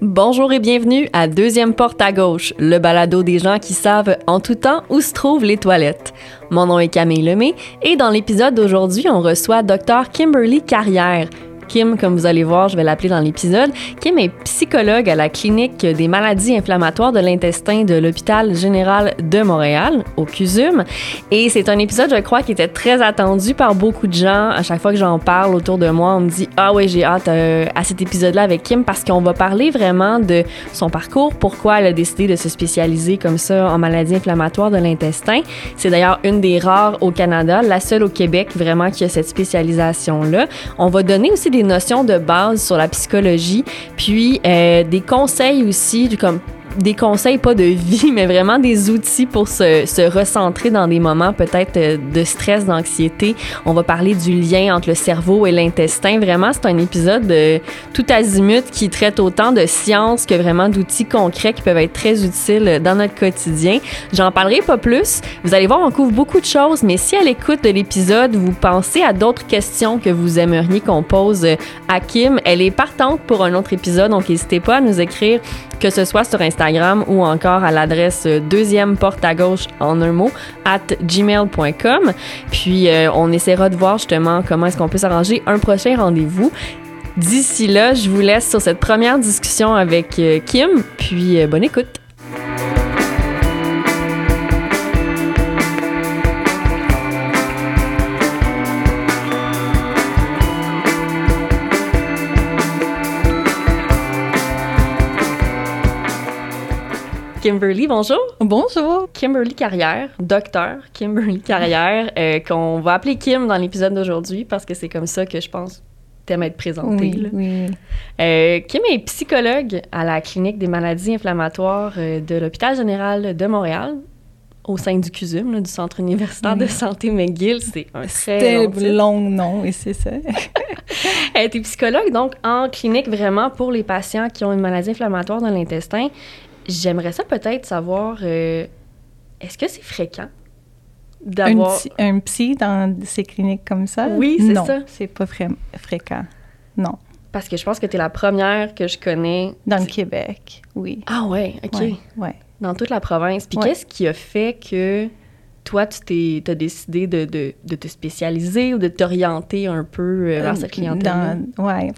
Bonjour et bienvenue à Deuxième Porte à gauche, le balado des gens qui savent en tout temps où se trouvent les toilettes. Mon nom est Camille Lemay et dans l'épisode d'aujourd'hui, on reçoit Dr Kimberly Carrière, Kim, comme vous allez voir, je vais l'appeler dans l'épisode. Kim est psychologue à la clinique des maladies inflammatoires de l'intestin de l'hôpital général de Montréal, au CUSUM. Et c'est un épisode, je crois, qui était très attendu par beaucoup de gens. À chaque fois que j'en parle autour de moi, on me dit Ah ouais, j'ai hâte euh, à cet épisode-là avec Kim parce qu'on va parler vraiment de son parcours, pourquoi elle a décidé de se spécialiser comme ça en maladies inflammatoires de l'intestin. C'est d'ailleurs une des rares au Canada, la seule au Québec vraiment qui a cette spécialisation-là. On va donner aussi des notions de base sur la psychologie, puis euh, des conseils aussi, comme des conseils, pas de vie, mais vraiment des outils pour se, se recentrer dans des moments peut-être euh, de stress, d'anxiété. On va parler du lien entre le cerveau et l'intestin. Vraiment, c'est un épisode de tout azimut qui traite autant de sciences que vraiment d'outils concrets qui peuvent être très utiles dans notre quotidien. J'en parlerai pas plus. Vous allez voir, on couvre beaucoup de choses, mais si à l'écoute de l'épisode, vous pensez à d'autres questions que vous aimeriez qu'on pose à Kim, elle est partante pour un autre épisode, donc n'hésitez pas à nous écrire que ce soit sur Instagram ou encore à l'adresse deuxième porte à gauche en un mot at gmail.com. Puis euh, on essaiera de voir justement comment est-ce qu'on peut s'arranger un prochain rendez-vous. D'ici là, je vous laisse sur cette première discussion avec euh, Kim, puis euh, bonne écoute. Kimberly, bonjour. Bonjour. Kimberly Carrière, docteur Kimberly Carrière, euh, qu'on va appeler Kim dans l'épisode d'aujourd'hui parce que c'est comme ça que je pense t'aimes être présentée. Oui, oui. Euh, Kim est psychologue à la clinique des maladies inflammatoires euh, de l'hôpital général de Montréal au sein du CUSUM, là, du Centre universitaire de santé McGill. C'est un très long, long nom, et c'est ça. Elle est psychologue, donc en clinique vraiment pour les patients qui ont une maladie inflammatoire dans l'intestin. J'aimerais ça peut-être savoir, euh, est-ce que c'est fréquent d'avoir... Un, psy dans ces cliniques comme ça? Oui, c'est ça. Non, c'est pas fréquent. Non. Parce que je pense que tu es la première que je connais. Dans le Québec, oui. Ah ouais, OK. Ouais. Dans toute la province. Puis qu'est-ce qui a fait que toi, tu as décidé de, de, de, te spécialiser ou de t'orienter un peu euh, vers cette clientèle? Oui,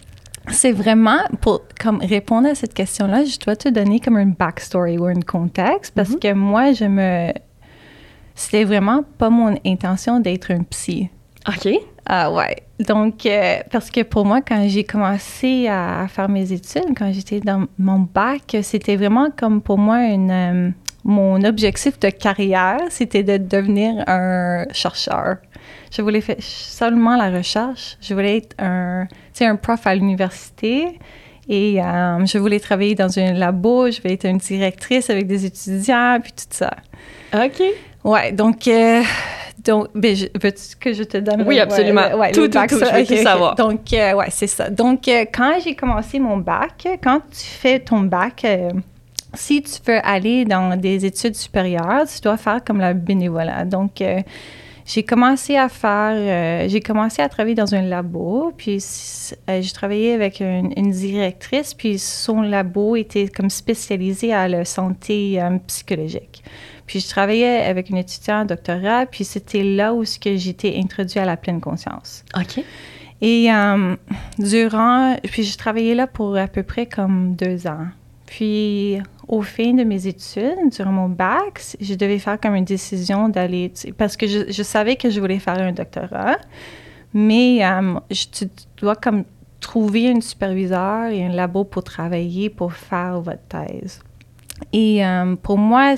c'est vraiment pour comme répondre à cette question-là, je dois te donner comme un backstory ou un contexte parce mm-hmm. que moi je me c'était vraiment pas mon intention d'être un psy. OK. Ah ouais. Donc euh, parce que pour moi quand j'ai commencé à, faire mes études, quand j'étais dans mon bac, c'était vraiment comme pour moi une euh, mon objectif de carrière, c'était de devenir un chercheur. Je voulais faire seulement la recherche. Je voulais être un, un prof à l'université. Et euh, je voulais travailler dans un labo, je voulais être une directrice avec des étudiants, puis tout ça. OK. Ouais, donc, euh, donc ben, veux-tu que je te donne Oui, absolument. Ouais, tout, tout, tout, je veux tout savoir. Donc, euh, ouais, c'est ça. Donc, quand j'ai commencé mon bac, quand tu fais ton bac, si tu veux aller dans des études supérieures, tu dois faire comme la bénévolat. Donc, j'ai commencé à faire, euh, j'ai commencé à travailler dans un labo, puis euh, j'ai travaillé avec une, directrice, puis son labo était comme spécialisé à la santé euh, psychologique. Puis je travaillais avec une étudiante en doctorat, puis c'était là où j'étais introduite à la pleine conscience. OK. Et durant, puis j'ai travaillé là pour à peu près comme deux ans. Puis, au fin de mes études, durant mon bac, je devais faire comme une décision d'aller, parce que je, savais que je voulais faire un doctorat, mais euh, je, tu dois comme trouver un superviseur et un labo pour travailler, pour faire votre thèse. Et euh, pour moi,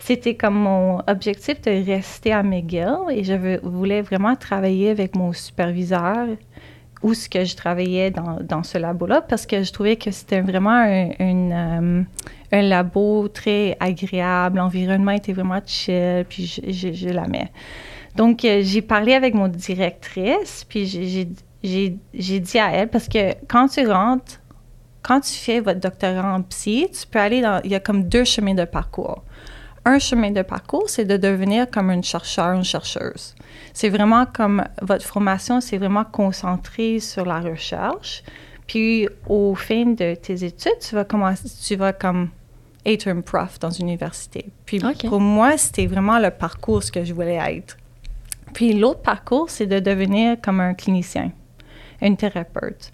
c'était comme mon objectif de rester à McGill et je voulais vraiment travailler avec mon superviseur où ce que je travaillais dans, ce labo-là parce que je trouvais que c'était vraiment un, euh, labo très agréable, l'environnement était vraiment chill, puis je, je, l'aimais. Donc, euh, j'ai parlé avec mon directrice, puis j'ai dit à elle, parce que quand tu rentres, quand tu fais votre doctorat en psy, tu peux aller dans, il y a comme deux chemins de parcours. Un chemin de parcours, c'est de devenir comme une chercheur, une chercheuse. C'est vraiment comme votre formation, c'est vraiment concentré sur la recherche. Puis au fin de tes études, tu vas commencer, tu vas comme être un prof dans une université. Puis pour moi, c'était vraiment le parcours que je voulais être. Puis l'autre parcours, c'est de devenir comme un clinicien, un thérapeute.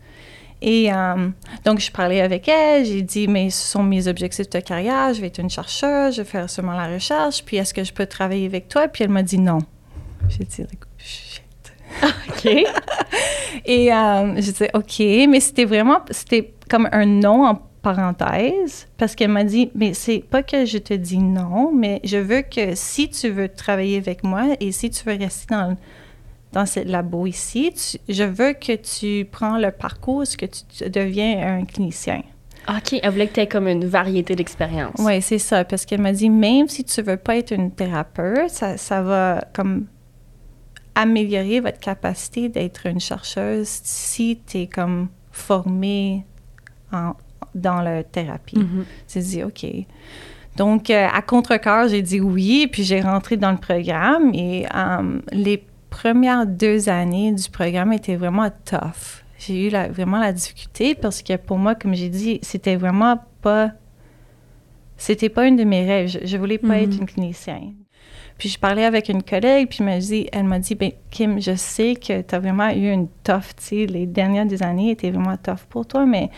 Et euh, donc, je parlais avec elle, j'ai dit, mais ce sont mes objectifs de carrière, je vais être une chercheuse, je vais faire seulement la recherche, puis est-ce que je peux travailler avec toi? Puis elle m'a dit non. J'ai dit, like, shit. OK. Et euh, je disais, OK, mais c'était vraiment, c'était comme un non en parenthèse, parce qu'elle m'a dit, mais c'est pas que je te dis non, mais je veux que si tu veux travailler avec moi et si tu veux rester dans, dans ce labo ici, tu- je veux que tu prends le parcours, que tu, tu deviens un clinicien. OK, elle voulait que tu aies comme une variété d'expériences. Oui, c'est ça, parce qu'elle m'a dit, même si tu veux pas être une thérapeute, ça, ça va comme améliorer votre capacité d'être une chercheuse si tu es comme formée en- dans la thérapie. Mhm. J'ai dit, OK. Donc, euh, à contre-cœur, j'ai dit oui, puis j'ai rentré dans le programme. Et euh, les premières deux années du programme étaient vraiment tough. J'ai eu la- vraiment la difficulté parce que pour moi, comme j'ai dit, c'était vraiment pas. C'était pas une de mes rêves. Je, je voulais pas être une clinicienne. Puis je parlais avec une collègue, puis elle m'a dit, elle m'a dit ben, Kim, je sais que tu as vraiment eu une tough, tu sais, les dernières deux années étaient vraiment tough pour toi, mais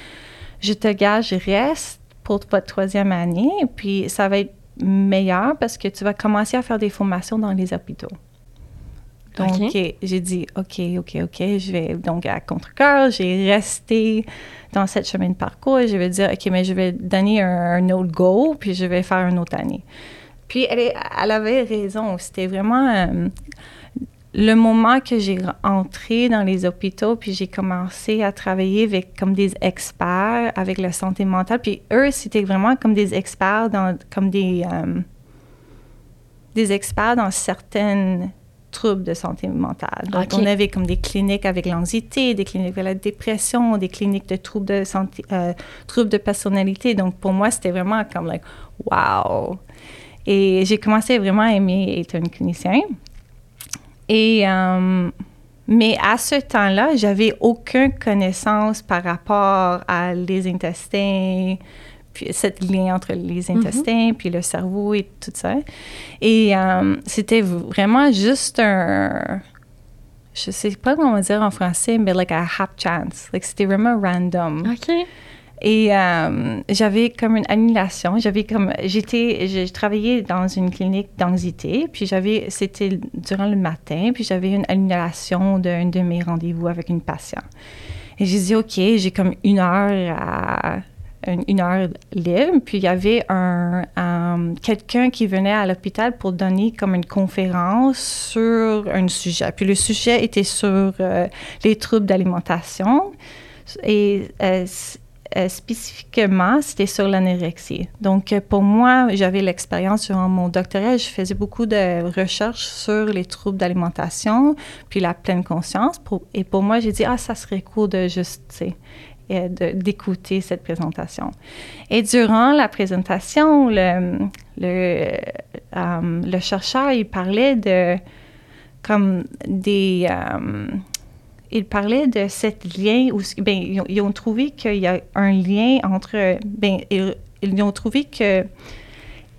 je te gage, reste pour votre troisième année, puis ça va être meilleur parce que tu vas commencer à faire des formations dans les hôpitaux. Donc, j'ai dit, OK, OK, OK, je vais, donc à contre-cœur, j'ai resté dans cette chemin de parcours et je vais dire, OK, mais je vais donner un, un autre go, puis je vais faire une autre année. Puis elle, est- elle avait raison, c'était vraiment euh, le moment que j'ai entré dans les hôpitaux, puis j'ai commencé à travailler avec comme des experts avec la santé mentale. Puis eux, c'était vraiment comme des experts dans comme des euh, des experts dans certaines troubles de santé mentale. Donc, on avait comme des cliniques avec l'anxiété, des cliniques avec la dépression, des cliniques de troubles de santé, euh, troubles de personnalité. Donc, pour moi, c'était vraiment comme, like, wow! Et j'ai commencé vraiment à aimer être une clinicienne. Et, euh, mais à ce temps-là, j'avais aucune connaissance par rapport à les intestins, puis cette lien entre les intestins, puis le cerveau et tout ça. Et euh, c'était vraiment juste un, je sais pas comment dire en français, mais like a hap chance. Like c'était vraiment random. OK. Et euh, j'avais comme une annulation. J'avais comme j'étais j'ai travaillé dans une clinique d'anxiété, puis j'avais c'était durant le matin, puis j'avais une annulation d'un de mes rendez-vous avec une patiente. Et j'ai dit OK, j'ai comme une heure à heure libre, puis il y avait un, un- quelqu'un qui venait à l'hôpital pour donner comme une conférence sur un sujet. Puis le sujet était sur euh, les troubles d'alimentation et euh, euh, spécifiquement, c'était sur l'anorexie. Donc, euh, pour moi, j'avais l'expérience durant mon doctorat, je faisais beaucoup de recherches sur les troubles d'alimentation, puis la pleine conscience. Et pour moi, j'ai dit, ah, ça serait cool de juste, tu sais, euh, d'écouter cette présentation. Et durant la présentation, le, chercheur, il parlait de comme des... il parlait de cette lien où ben, ils, ont, ils trouvé qu'il y a un lien entre ben ils, ils ont trouvé que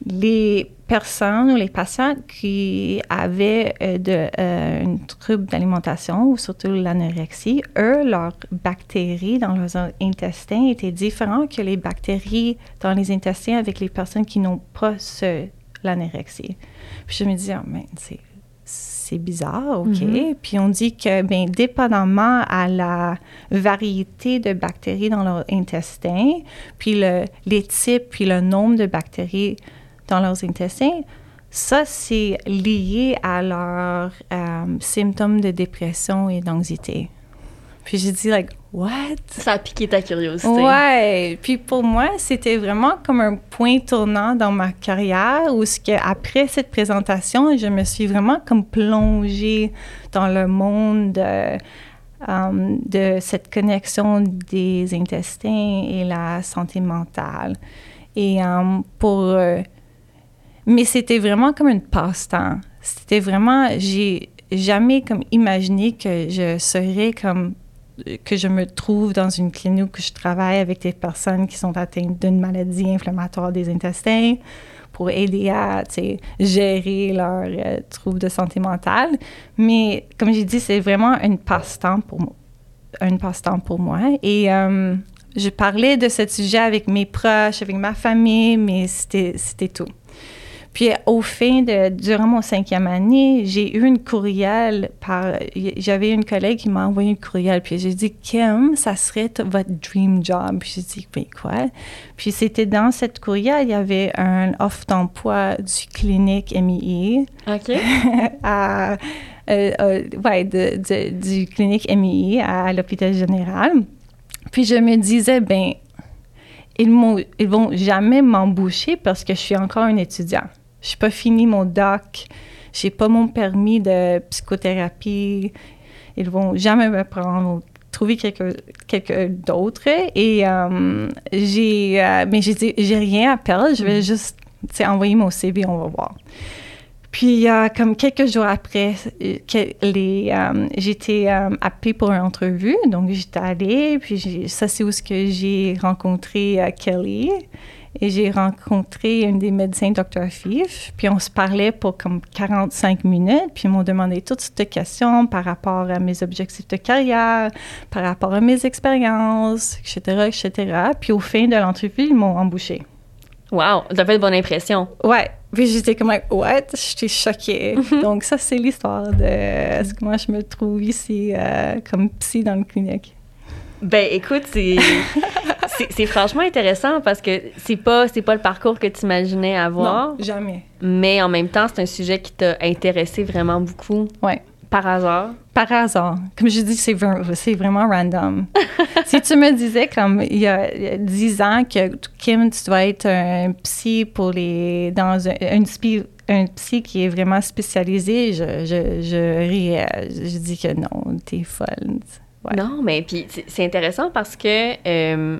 les personnes ou les patients qui avaient euh, de, euh, un trouble d'alimentation ou surtout l'anorexie, eux, leurs bactéries dans leurs intestins étaient différentes que les bactéries dans les intestins avec les personnes qui n'ont pas ce, l'anorexie. Puis je me disais, oh, mais c'est c'est bizarre, OK. Mhm. Puis on dit que, bien, dépendamment à la variété de bactéries dans leur intestin, puis le, les types, puis le nombre de bactéries dans leurs intestins, ça, c'est lié à leurs euh, symptômes de dépression et d'anxiété. Puis j'ai dit, like, what? Ça a piqué ta curiosité. Ouais. Puis pour moi, c'était vraiment comme un point tournant dans ma carrière où ce que après cette présentation, je me suis vraiment comme plongée dans le monde de, um, de cette connexion des intestins et la santé mentale. Et um, pour euh, mais c'était vraiment comme une passe-temps. C'était vraiment j'ai jamais comme imaginé que je serais comme que je me trouve dans une clinique où je travaille avec des personnes qui sont atteintes d'une maladie inflammatoire des intestins pour aider à gérer leurs euh, troubles de santé mentale. Mais comme j'ai dit, c'est vraiment un passe-temps pour, un passe-temps pour moi. Et euh, je parlais de ce sujet avec mes proches, avec ma famille, mais c'était tout. Puis au fin de, durant mon cinquième année, j'ai eu une courriel par, j'avais une collègue qui m'a envoyé une courriel, puis j'ai dit, Kim, ça serait votre dream job. Puis j'ai dit, mais quoi? Puis c'était dans cette courriel, il y avait un offre d'emploi du clinique MII. OK. à, euh, euh, ouais, de, du clinique MII à l'hôpital général. Puis je me disais, ben, ils, ils vont jamais m'embaucher parce que je suis encore un étudiant. Je n'ai pas fini mon doc. J'ai pas mon permis de psychothérapie. Ils vont jamais me prendre trouver quelqu'un d'autre. Et euh, j'ai, euh, mais j'ai dit, j'ai rien à perdre. Je vais mm-hmm. juste envoyer mon CV, on va voir. Puis, comme quelques jours après, les, euh, j'étais appelée pour une entrevue. Donc, j'étais allée. Puis, ça, c'est où ce que j'ai rencontré Kelly. Et j'ai rencontré une des médecins, Dr. Fif, puis on se parlait pour comme 45 minutes, puis ils m'ont demandé toutes sortes de questions par rapport à mes objectifs de carrière, par rapport à mes expériences, etc., etc. Puis au fin de l'entrevue, ils m'ont embauché. Wow, ça fait de bonne impression. Ouais. Puis j'étais comme, what? J'étais choquée. Donc ça, c'est l'histoire de ce que moi je me trouve ici euh, comme psy dans le clinique. Ben écoute, c'est c'est franchement intéressant parce que c'est pas c'est pas le parcours que tu imaginais avoir. Non, jamais. Mais en même temps, c'est un sujet qui t'a intéressé vraiment beaucoup. Ouais. Par hasard? Par hasard. Comme je dis, c'est vraiment random. si tu me disais comme il y a dix ans que Kim, tu dois être un psy pour les dans un, un psy un psy qui est vraiment spécialisé, je, je, je riais. Je dis que non, t'es folle. Non, mais puis c'est intéressant parce que euh,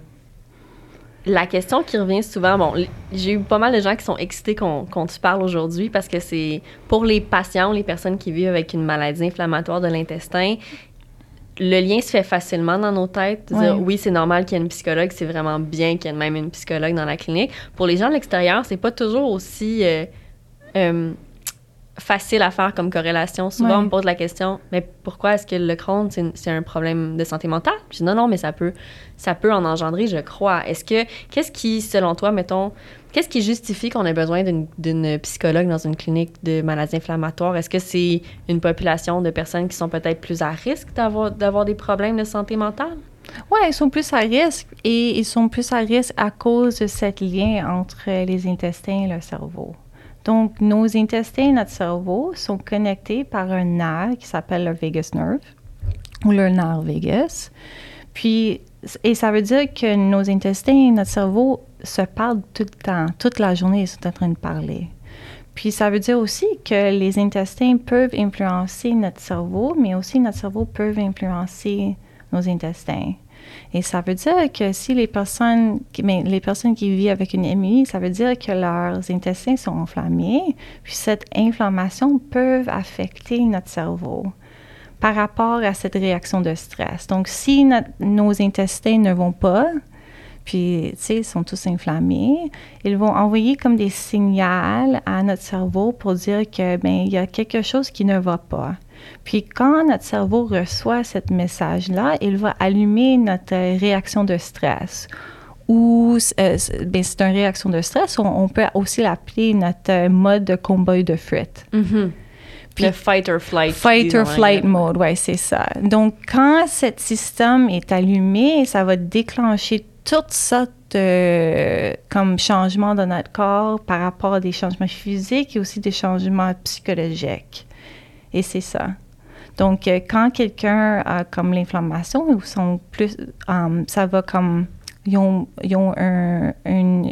la question qui revient souvent, bon, j'ai eu pas mal de gens qui sont excités qu'on te parle aujourd'hui parce que c'est pour les patients, les personnes qui vivent avec une maladie inflammatoire de l'intestin, le lien se fait facilement dans nos têtes. Dire, oui, c'est normal qu'il y ait une psychologue, c'est vraiment bien qu'il y ait même une psychologue dans la clinique. Pour les gens de l'extérieur, c'est pas toujours aussi euh, euh, facile à faire comme corrélation. Souvent, on me pose la question, mais pourquoi est-ce que le Crohn, c'est un problème de santé mentale? Je dis non, non, mais ça peut, ça peut en engendrer, je crois. Est-ce que, qu'est-ce qui, selon toi, mettons, qu'est-ce qui justifie qu'on ait besoin d'une psychologue dans une clinique de maladies inflammatoires? Est-ce que c'est une population de personnes qui sont peut-être plus à risque d'avoir des problèmes de santé mentale? Oui, ils sont plus à risque et ils sont plus à risque à cause de ce lien entre les intestins et le cerveau. Donc, nos intestins, notre cerveau, sont connectés par un nerf qui s'appelle le vagus nerve ou le nerf vagus. Puis, et ça veut dire que nos intestins, notre cerveau se parlent tout le temps, toute la journée, ils sont en train de parler. Puis ça veut dire aussi que les intestins peuvent influencer notre cerveau, mais aussi notre cerveau peut influencer nos intestins. Et ça veut dire que si les personnes, mais les personnes qui vivent avec une MI, ça veut dire que leurs intestins sont enflammés, puis cette inflammation peut affecter notre cerveau par rapport à cette réaction de stress. Donc, si nos intestins ne vont pas, puis, tu sais, ils sont tous inflammés, ils vont envoyer comme des signaux à notre cerveau pour dire que, ben, il y a quelque chose qui ne va pas. Puis quand notre cerveau reçoit ce message-là, il va allumer notre réaction de stress. Ou euh, ben, c'est une réaction de stress, on, peut aussi l'appeler notre mode de combat de fuite. Mm-hmm. Puis, le fight or flight. Fight or flight mode, oui, c'est ça. Donc, quand ce système est allumé, ça va déclencher toutes sortes de comme changements dans notre corps par rapport à des changements physiques et aussi des changements psychologiques. Et c'est ça. Donc, euh, quand quelqu'un a comme l'inflammation, ils sont plus, um, ça va comme, ils ont, ils ont un,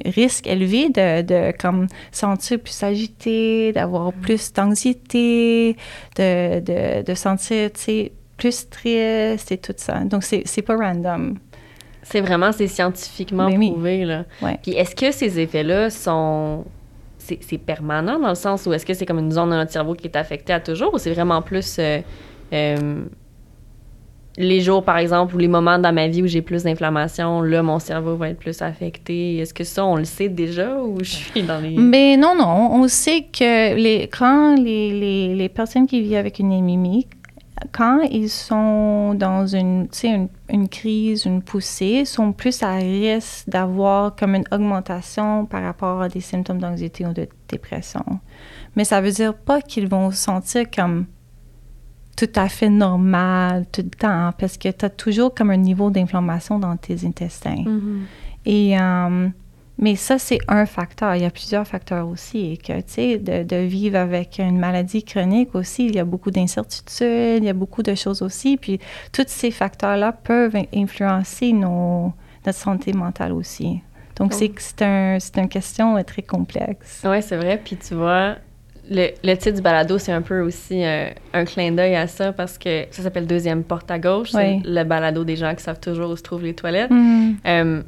risque élevé de, de comme sentir plus agité, d'avoir mm. plus d'anxiété, de, de, de sentir, tu sais, plus triste et tout ça. Donc, c'est, pas random. C'est vraiment, c'est scientifiquement ben prouvé, là. Puis est-ce que ces effets-là sont c'est permanent dans le sens où est-ce que c'est comme une zone de notre cerveau qui est affectée à toujours ou c'est vraiment plus euh, euh, les jours, par exemple, ou les moments dans ma vie où j'ai plus d'inflammation, là, mon cerveau va être plus affecté? Est-ce que ça, on le sait déjà ou je suis dans les... Mais non, non. On sait que les, quand les, les, les personnes qui vivent avec une anémie, quand ils sont dans une, une, une crise, une poussée, sont plus à risque d'avoir comme une augmentation par rapport à des symptômes d'anxiété ou de dépression. Mais ça veut dire pas qu'ils vont sentir comme tout à fait normal tout le temps, parce que tu as toujours comme un niveau d'inflammation dans tes intestins. Mhm. Et, euh, mais ça, c'est un facteur. Il y a plusieurs facteurs aussi. Et que, tu sais, de, de, vivre avec une maladie chronique aussi, il y a beaucoup d'incertitudes, il y a beaucoup de choses aussi. Puis, tous ces facteurs-là peuvent influencer nos, notre santé mentale aussi. Donc, oh. c'est un, une question très complexe. Oui, c'est vrai. Puis, tu vois, le, le, titre du balado, c'est un peu aussi euh, un clin d'œil à ça parce que ça s'appelle Deuxième porte à gauche. Oui. C'est le balado des gens qui savent toujours où se trouvent les toilettes. Mm. Euh,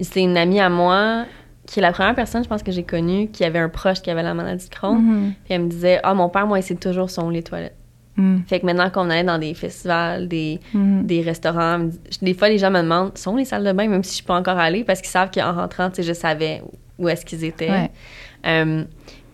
c'est une amie à moi qui est la première personne, je pense, que j'ai connue qui avait un proche qui avait la maladie de Crohn. Mm -hmm. Puis elle me disait Ah, mon père, moi, il sait toujours son les toilettes. Mm. Fait que maintenant qu'on allait dans des festivals, des, Mm. des restaurants, des fois, les gens me demandent sont les salles de bain, même si je suis pas encore allée, parce qu'ils savent qu'en rentrant, tu sais, je savais où est-ce qu'ils étaient. Ouais. Euh,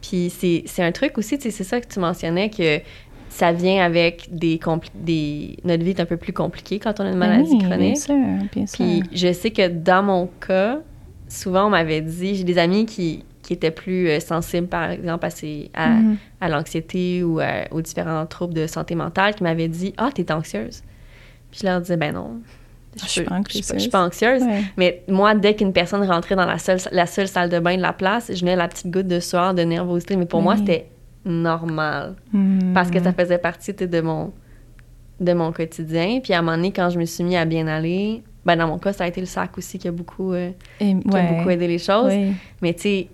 puis c'est un truc aussi, tu sais, c'est ça que tu mentionnais, que ça vient avec des, des... Notre vie est un peu plus compliquée quand on a une maladie oui, chronique. Bien sûr, bien sûr. Puis je sais que dans mon cas, souvent on m'avait dit, j'ai des amis qui, qui étaient plus euh, sensibles, par exemple, à, ces, à, Mhm. à l'anxiété ou à- aux différents troubles de santé mentale, qui m'avaient dit Ah, t'es anxieuse. Puis je leur disais Ben non. Je suis pas je suis pas- je suis pas anxieuse. anxieuse. Ouais. Mais moi, dès qu'une personne rentrait dans la seule, la seule salle de bain de la place, je venais la petite goutte de sueur, de nervosité. Mais pour moi, c'était normal. Mm. Parce que ça faisait partie de mon, de mon quotidien. Puis à un moment donné, quand je me suis mis à bien aller, ben dans mon cas, ça a été le sac aussi qui a beaucoup, euh, Et- qui a beaucoup aidé les choses. Oui. Mais tu sais,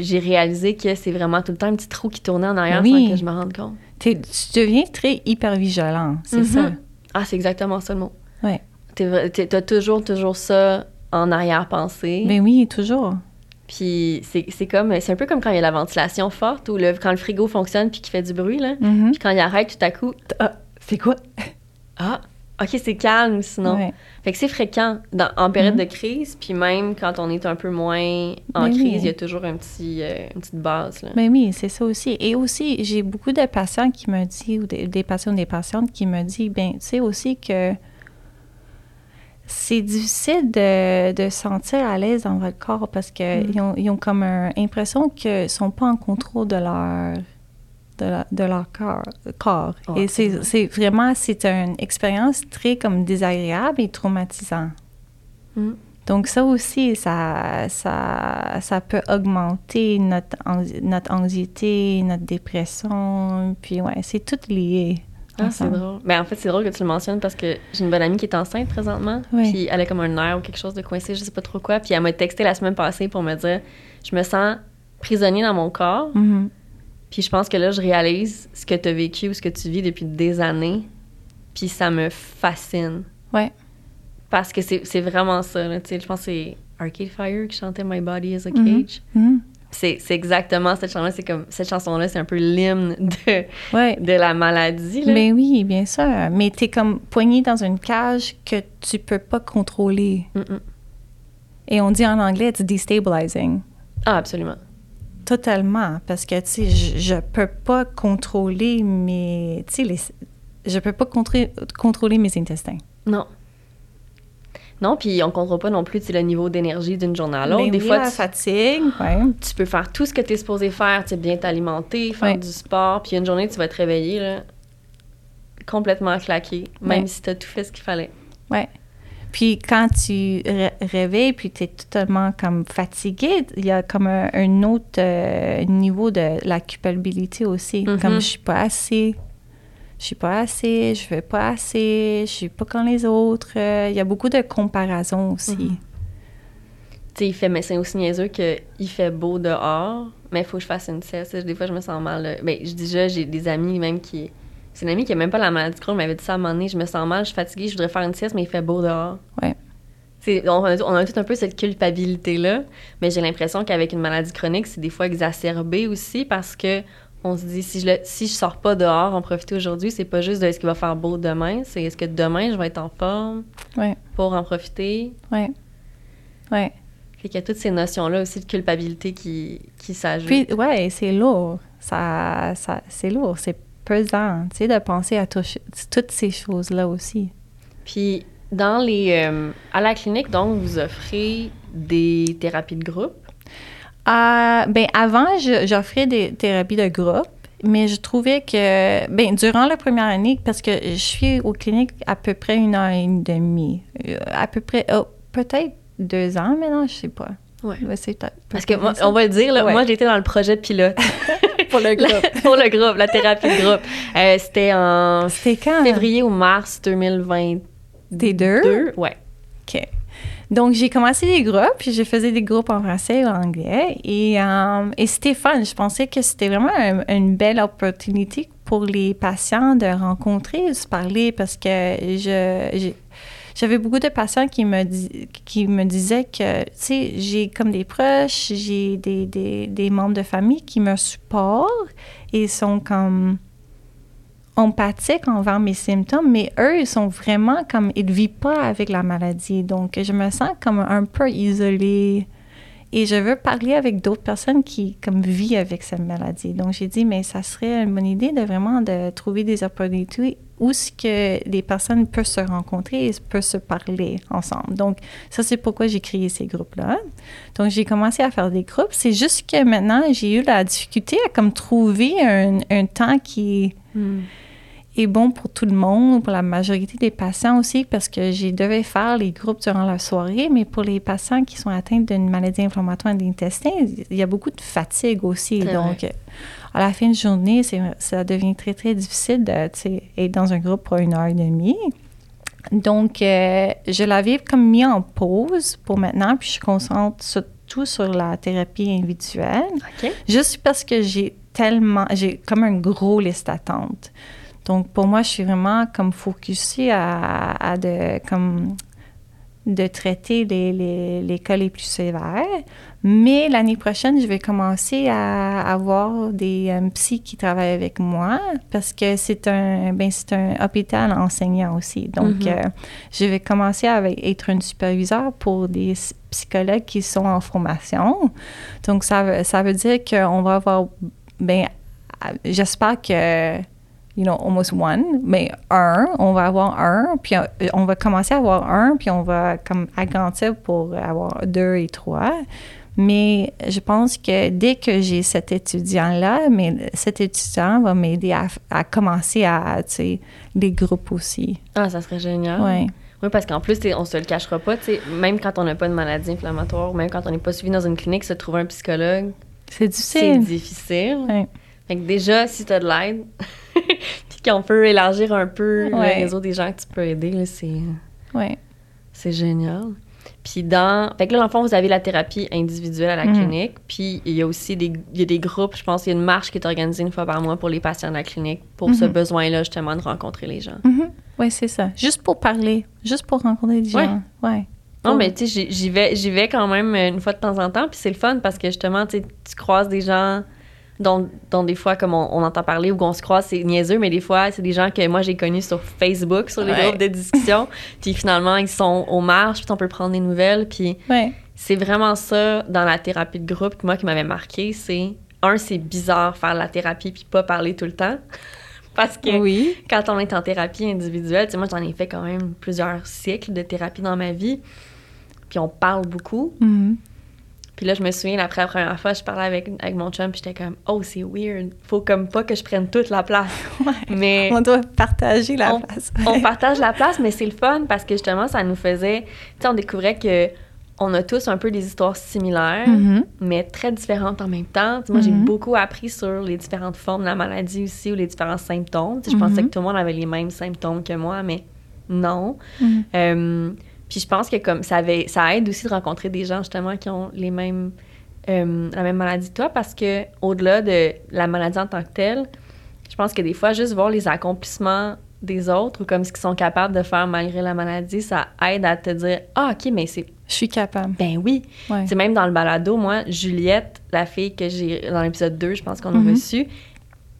j'ai réalisé que c'est vraiment tout le temps un petit trou qui tournait en arrière Oui. sans que je me rende compte. Tu deviens très hyper vigilant, c'est Mhm. ça? Ah, c'est exactement ça le mot. Ouais. T'as toujours, toujours ça en arrière-pensée. Mais oui, toujours. Puis c'est comme, c'est un peu comme quand il y a la ventilation forte ou le, quand le frigo fonctionne puis qu'il fait du bruit, là. Mhm. Puis quand il arrête tout à coup, Ah, c'est quoi? ah, ok, c'est calme sinon. Ouais. Fait que c'est fréquent dans- en période Mhm. de crise, puis même quand on est un peu moins en Ben crise, oui. il y a toujours un petit, euh, une petite base. Là. Ben oui, c'est ça aussi. Et aussi, j'ai beaucoup de patients qui me disent, ou des, des patients ou des patientes qui me disent, ben, tu sais aussi que c'est difficile de, de se sentir à l'aise dans votre corps parce qu'ils Mm. ont, ils ont comme l'impression qu'ils ne sont pas en contrôle de leur, de, la- de leur corps. corps. Oh, et c'est vraiment, c'est une expérience très comme désagréable et traumatisante. Mm. Donc ça aussi, ça, ça, ça peut augmenter notre, anxi- notre anxiété, notre dépression. Puis ouais, c'est tout lié. Ah, c'est drôle. Ben, en fait, c'est drôle que tu le mentionnes parce que j'ai une bonne amie qui est enceinte présentement. Oui. Puis elle a comme un nerf ou quelque chose de coincé, je sais pas trop quoi. Puis elle m'a texté la semaine passée pour me dire Je me sens prisonnier dans mon corps. Mhm. Puis je pense que là, je réalise ce que tu as vécu ou ce que tu vis depuis des années. Puis ça me fascine. Ouais. Parce que c'est vraiment ça. là, tu sais, je pense que c'est Arcade Fire qui chantait My Body is a Mhm. Cage. Mhm. C'est c'est exactement cette chanson-là. C'est comme cette chanson-là, c'est un peu l'hymne de, Ouais. de la maladie. Là. Mais oui, bien sûr. Mais tu es comme poigné dans une cage que tu peux pas contrôler. Et on dit en anglais, it's destabilizing. Ah, absolument. Totalement. Parce que, tu sais, je, je peux pas contrôler mes. Tu sais, je peux pas contrôler, contrôler mes intestins. Non. Non, puis on contrôle pas non plus le niveau d'énergie d'une journée à l'autre. Des oui, fois, la tu, fatigue, ouais. tu peux faire tout ce que tu es supposé faire, tu sais, bien t'alimenter, faire Ouais. du sport, puis une journée, tu vas te réveiller là, complètement claqué, même Ouais. si tu as tout fait ce qu'il fallait. Ouais. Puis quand tu ré- réveilles, puis tu es totalement comme fatigué, il y a comme un, un autre euh, niveau de la culpabilité aussi. Comme je suis pas assez, je suis pas assez, je fais pas assez, je suis pas comme les autres. Euh, Il y a beaucoup de comparaison aussi. Mhm. Tu sais, il fait, mais c'est aussi niaiseux qu'il fait beau dehors, mais il faut que je fasse une sieste. Des fois, je me sens mal. là. Ben, je dis déjà, j'ai des amis même qui. C'est une amie qui a même pas la maladie de Crohn, m'avait dit ça à un moment donné. Je me sens mal, je suis fatiguée, je voudrais faire une sieste, mais il fait beau dehors. Ouais. On, a, on a tout un peu cette culpabilité-là, mais j'ai l'impression qu'avec une maladie chronique, c'est des fois exacerbé aussi parce que on se dit, si je, le, si je sors pas dehors, en profiter aujourd'hui, c'est pas juste de est-ce qu'il va faire beau demain, c'est est-ce que demain, je vais être en forme Ouais. pour en profiter? Ouais. Ouais. Fait qu'il y a toutes ces notions-là aussi de culpabilité qui, qui s'ajoutent. Puis, ouais, c'est lourd. Ça, ça, c'est lourd. C'est pesant, tu sais, de penser à tout- toutes ces choses-là aussi. Puis, dans les, euh, à la clinique, donc, vous offrez des thérapies de groupe. Euh, ben, avant, j'offrais des thérapies de groupe, mais je trouvais que, ben, durant la première année, parce que je suis aux cliniques à peu près une heure et demie, euh, à peu près, oh, peut-être deux ans maintenant, je sais pas. Ouais. Parce que moi, on va le dire, là, Ouais. moi, j'étais dans le projet pilote. pour le La- groupe. pour le groupe, la thérapie de groupe. Euh, C'était en quand? février ou mars 2022. Des deux? Ouais. OK. Donc, j'ai commencé des groupes, puis je faisais des groupes en français et en anglais. Et, euh, et c'était fun. Je pensais que c'était vraiment un- une belle opportunité pour les patients de rencontrer, de se parler, parce que je, j'avais beaucoup de patients qui me, dis- qui me disaient que, tu sais, j'ai comme des proches, j'ai des, des, des membres de famille qui me supportent et sont comme empathiques envers mes symptômes, mais eux, ils sont vraiment comme, ils ne vivent pas avec la maladie. Donc, je me sens comme un peu isolée et je veux parler avec d'autres personnes qui, comme, vivent avec cette maladie. Donc, j'ai dit, mais ça serait une bonne idée de vraiment de trouver des opportunités où ce que les personnes peuvent se rencontrer et peuvent se parler ensemble. Donc, ça, c'est pourquoi j'ai créé ces groupes-là. Donc, j'ai commencé à faire des groupes. C'est juste que maintenant, j'ai eu la difficulté à comme trouver un, un temps qui est bon pour tout le monde, pour la majorité des patients aussi, parce que j'ai devais faire les groupes durant la soirée, mais pour les patients qui sont atteints d'une maladie inflammatoire de l'intestin, il y a beaucoup de fatigue aussi. Donc, à la fin de journée, ça devient très, très difficile de tu sais, être dans un groupe pour une heure et demie. Donc, euh, je l'avais comme mis en pause pour maintenant, puis je concentre surtout sur la thérapie individuelle OK. juste parce que j'ai tellement, j'ai comme un gros liste d'attente. Donc, pour moi, je suis vraiment comme focusée à, à de, comme, de traiter les, les, les cas les plus sévères. Mais l'année prochaine, je vais commencer à avoir des psys qui travaillent avec moi parce que c'est un, ben, c'est un hôpital enseignant aussi. Donc, Mhm. euh, je vais commencer à être une superviseur pour des psychologues qui sont en formation. Donc, ça, veut- ça veut dire qu'on va avoir, ben, j'espère que, you know, almost one, mais un, on va avoir un, puis on, on va commencer à avoir un, puis on va comme agrandir pour avoir deux et trois. Mais je pense que dès que j'ai cet étudiant-là, mais cet étudiant va m'aider à, à commencer à, tu sais, les groupes aussi. Ah, ça serait génial. Ouais. Oui, parce qu'en plus, on se le cachera pas, t'sais, même quand on n'a pas de maladie inflammatoire, même quand on n'est pas suivi dans une clinique, se trouver un psychologue, C'est c'est difficile. difficile. Ouais. Fait que déjà, si tu as de l'aide, puis qu'on peut élargir un peu Ouais. le réseau des gens que tu peux aider, c'est, Ouais. c'est génial. Puis dans... Fait que là, dans le fond, vous avez la thérapie individuelle à la Mhm. clinique, puis il y a aussi des, il y a des groupes, je pense qu'il y a une marche qui est organisée une fois par mois pour les patients de la clinique, pour ce Mhm. besoin-là, justement, de rencontrer les gens. Mhm. Ouais, c'est ça. Juste pour parler, juste pour rencontrer des gens. Ouais. Non, Oh. mais tu sais, j'y- vais, j'y vais quand même une fois de temps en temps, puis c'est le fun parce que justement, tu croises des gens dont, dont des fois, comme on, on entend parler ou qu'on se croise, c'est niaiseux, mais des fois, c'est des gens que moi j'ai connus sur Facebook, sur les Ouais. groupes de discussion, puis finalement, ils sont aux marches, puis on peut prendre des nouvelles, puis Ouais. c'est vraiment ça dans la thérapie de groupe, que moi, qui m'avait marqué, c'est un, c'est bizarre faire la thérapie puis pas parler tout le temps. Parce que Oui. quand on est en thérapie individuelle, tu sais, moi, j'en ai fait quand même plusieurs cycles de thérapie dans ma vie. Puis on parle beaucoup. Mhm. Puis là, je me souviens, après la première fois, je parlais avec, avec mon chum, puis j'étais comme, oh, c'est weird. Faut comme pas que je prenne toute la place. Mais On doit partager la On- place. on partage la place, mais c'est le fun parce que justement, ça nous faisait. Tu sais, on découvrait que on a tous un peu des histoires similaires, Mhm. mais très différentes en même temps. Moi, j'ai Mhm. beaucoup appris sur les différentes formes de la maladie aussi ou les différents symptômes. Je pensais Mhm. que tout le monde avait les mêmes symptômes que moi, mais non. Euh, puis je pense que comme ça, avait, ça aide aussi de rencontrer des gens justement qui ont les mêmes, euh, la même maladie que toi parce que au-delà de la maladie en tant que telle, je pense que des fois juste voir les accomplissements des autres ou comme ce qu'ils sont capables de faire malgré la maladie, ça aide à te dire ah ok mais c'est Je suis capable. ben oui. Ouais. C'est même dans le balado moi Juliette, la fille que j'ai dans l'épisode 2, je pense qu'on a Mhm.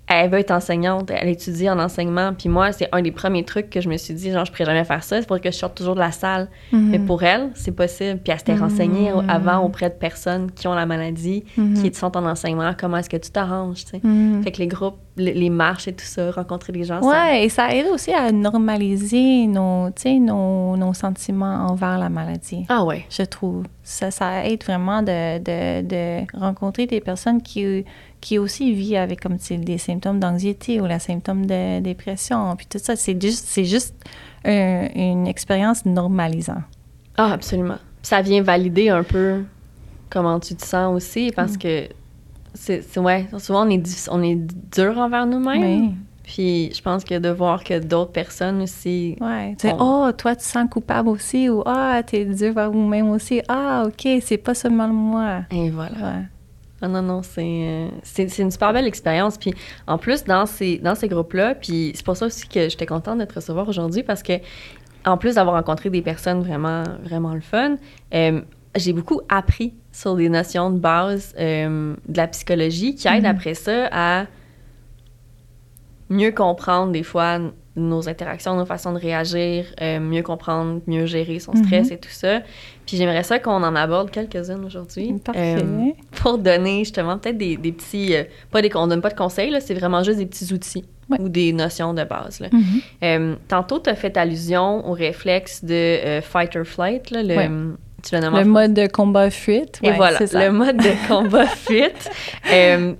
Elle veut être enseignante, elle étudie en enseignement. Puis moi, c'est un des premiers trucs que je me suis dit, genre, je pourrais jamais faire ça, c'est pour que je sorte toujours de la salle. Mhm. Mais pour elle, c'est possible. Puis elle s'était renseignée Mhm. avant auprès de personnes qui ont la maladie, Mhm. qui sont en enseignement, comment est-ce que tu t'arranges, tu sais. Fait que les groupes, les, les marches et tout ça, rencontrer des gens, ça- Ouais, et ça aide aussi à normaliser nos, nos, nos sentiments envers la maladie. Ah ouais. je trouve. Ça, ça aide vraiment de, de, de rencontrer des personnes qui, qui aussi vivent avec comme des symptômes d'anxiété ou les symptômes de dépression. Puis tout ça, c'est juste, c'est juste un- une expérience normalisante. Ah, absolument. Ça vient valider un peu comment tu te sens aussi, parce Mm. que c'est, ouais, souvent on est, on est dur envers nous-mêmes. Oui. Puis je pense que de voir que d'autres personnes aussi. Ouais. Tu sais, oh, toi, tu te sens coupable aussi, ou ah, t'es dur vers vous-même aussi. Ah, OK, c'est pas seulement moi. Et voilà. Ouais. Ah non, non, c'est, euh, c'est, c'est une super belle expérience. Puis en plus, dans ces, dans ces groupes-là, puis c'est pour ça aussi que j'étais contente de te recevoir aujourd'hui parce que, en plus d'avoir rencontré des personnes vraiment, vraiment le fun, euh, j'ai beaucoup appris sur des notions de base euh, de la psychologie qui aident Mhm. après ça à mieux comprendre des fois nos interactions, nos façons de réagir, euh, mieux comprendre, mieux gérer son stress Mhm. et tout ça. Puis j'aimerais ça qu'on en aborde quelques-unes aujourd'hui. Euh, pour donner justement peut-être des, des petits... euh, pas des, on donne pas de conseils, c'est vraiment juste des petits outils Ouais. ou des notions de base. Là. Mhm. Euh, tantôt, tu as fait allusion au réflexe de euh, fight or flight. Là, le, Ouais. Tu Le mode de combat fuite. et ouais, voilà, c'est ça. le mode de combat fuite.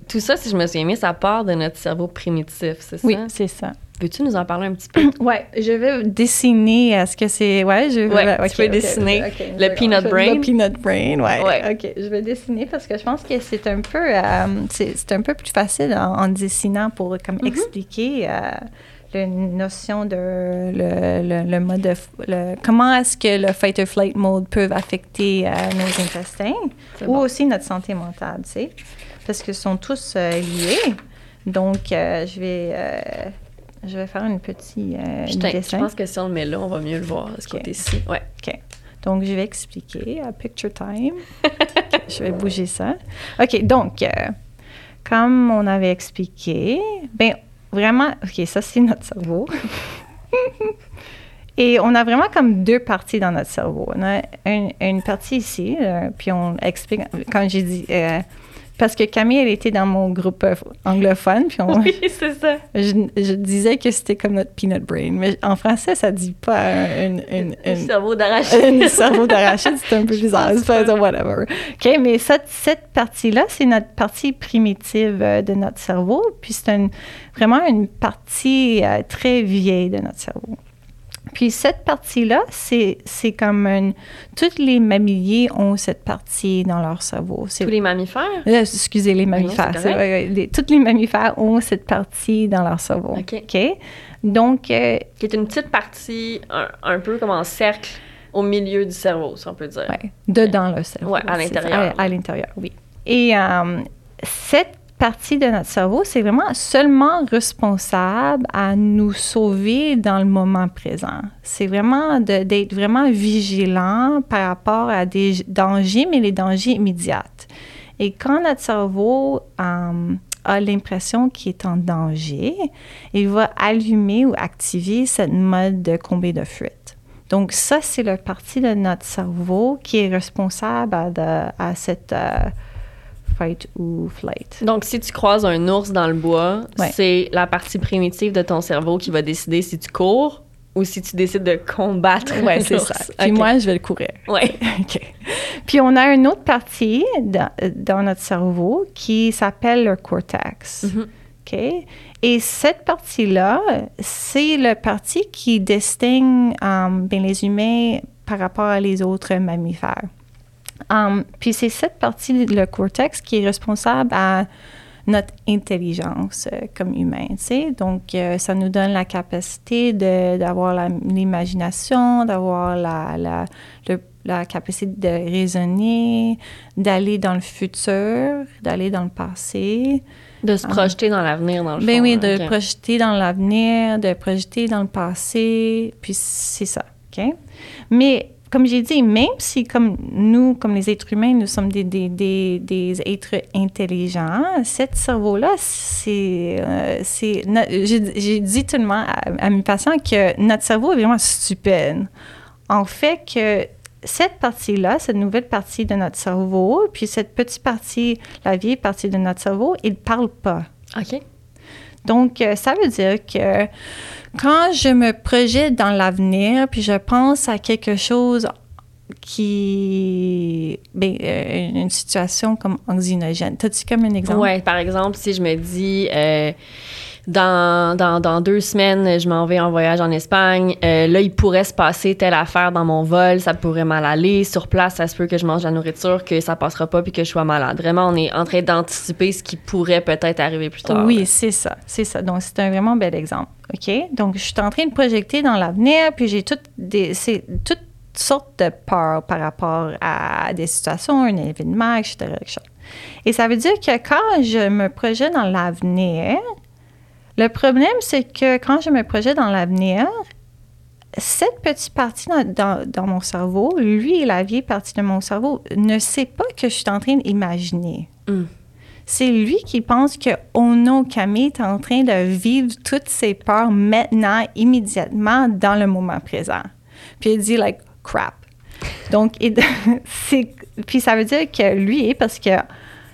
Tout ça, si je me souviens bien, ça part de notre cerveau primitif, c'est Oui, ça? c'est ça. Peux-tu nous en parler un petit peu? Ouais, je vais dessiner. Est-ce que c'est. Ouais, je Ouais, ok, tu peux ok, dessiner le peanut brain. Le peanut brain, ouais. Ouais. Ok, je vais dessiner parce que je pense que c'est un peu. euh, c'est un peu plus facile en, en dessinant pour comme Mhm. expliquer. euh, la notion de le, le, le mode de le- comment est-ce que le fight or flight mode peut affecter euh, nos intestins ou bon. aussi notre santé mentale, tu sais, parce qu'ils sont tous euh, liés. Donc, euh, je vais je vais faire une petite euh, Je, t'in- je dessin. pense que si on le met là, on va mieux le voir, ce Ok. côté-ci. Ouais. OK. Donc, je vais expliquer à Picture Time. Je vais bouger ça. OK, donc, euh, comme on avait expliqué, ben vraiment, OK, ça, c'est notre cerveau. Et on a vraiment comme deux parties dans notre cerveau. On a une, une partie ici, euh, puis on explique, quand j'ai dit, euh, parce que Camille, elle était dans mon groupe euh, anglophone, puis on, Oui, c'est ça. je, je disais que c'était comme notre peanut brain, mais en français, ça dit pas une, une, une, cerveau d'arachide. un cerveau d'arachide, c'est un peu bizarre. C'est pas whatever. OK, mais cette, cette partie-là, c'est notre partie primitive euh, de notre cerveau, puis c'est vraiment une partie euh, très vieille de notre cerveau. Puis cette partie-là, c'est c'est comme une... Tous les mammaliers ont cette partie dans leur cerveau. C'est Tous les mammifères? euh, excusez, les mammifères. c'est- les- tous les mammifères ont cette partie dans leur cerveau. OK. Donc, euh, Qui est une petite partie, un, un peu comme en cercle, au milieu du cerveau, si on peut dire. ouais, dedans le cerveau. Ouais, à l'intérieur. À, à l'intérieur, oui. Et euh, cette partie de notre cerveau, c'est vraiment seulement responsable à nous sauver dans le moment présent. C'est vraiment d'être vraiment vigilant par rapport à des dangers, mais les dangers immédiats. Et quand notre cerveau euh, a l'impression qu'il est en danger, il va allumer ou activer cette mode de combat de fuite. Donc ça, c'est la partie de notre cerveau qui est responsable à, de- cette euh, fight ou flight. Donc, si tu croises un ours dans le bois, Ouais. c'est la partie primitive de ton cerveau qui va décider si tu cours ou si tu décides de combattre Ouais, c'est ça. Puis moi, je vais le courir. Ouais. OK. Puis on a une autre partie dans, dans notre cerveau qui s'appelle le cortex. Mhm. OK? Et cette partie-là, c'est la partie qui distingue um, ben, les humains par rapport à les autres mammifères. Um, puis c'est cette partie, le cortex, qui est responsable à notre intelligence euh, comme humain, tu sais. Donc, euh, ça nous donne la capacité d'avoir l'imagination, d'avoir la, la, le- la capacité de raisonner, d'aller dans le futur, d'aller dans le passé. De se projeter dans l'avenir, dans le Ben fond. oui, de Ok. projeter dans l'avenir, de projeter dans le passé, puis c'est ça, OK? Mais comme j'ai dit, même si comme nous, comme les êtres humains, nous sommes des, des, des, des êtres intelligents, cet cerveau-là, c'est... Euh, j'ai dit tellement à, à, mes patients que notre cerveau est vraiment stupide. En fait que cette partie-là, cette nouvelle partie de notre cerveau, puis cette petite partie, la vieille partie de notre cerveau, il ne parle pas. OK. Donc, euh, ça veut dire que quand je me projette dans l'avenir, puis je pense à quelque chose qui. Ben, euh, une situation comme anxinogène. T'as-tu comme un exemple? Oui, par exemple, si je me dis. Euh, dans, dans, dans, deux semaines, je m'en vais en voyage en Espagne. Euh, là, il pourrait se passer telle affaire dans mon vol, ça pourrait mal aller. Sur place, ça se peut que je mange la nourriture, que ça passera pas puis que je sois malade. Vraiment, on est en train d'anticiper ce qui pourrait peut-être arriver plus tard. Oui, c'est ça, c'est ça. Donc, c'est un vraiment bel exemple. OK? Donc, je suis en train de projeter dans l'avenir, puis j'ai toutes, des, toutes sortes de peurs par rapport à des situations, un événement, etc., etc. Et ça veut dire que quand je me projette dans l'avenir, le problème, c'est que quand je me projette dans l'avenir, cette petite partie dans, dans, mon cerveau, lui et la vieille partie de mon cerveau, ne sait pas que je suis en train d'imaginer. Mm. C'est lui qui pense que, oh non, Camille est en train de vivre toutes ses peurs maintenant, immédiatement, dans le moment présent. Puis il dit, like, crap. Donc, c'est, puis ça veut dire que lui, parce que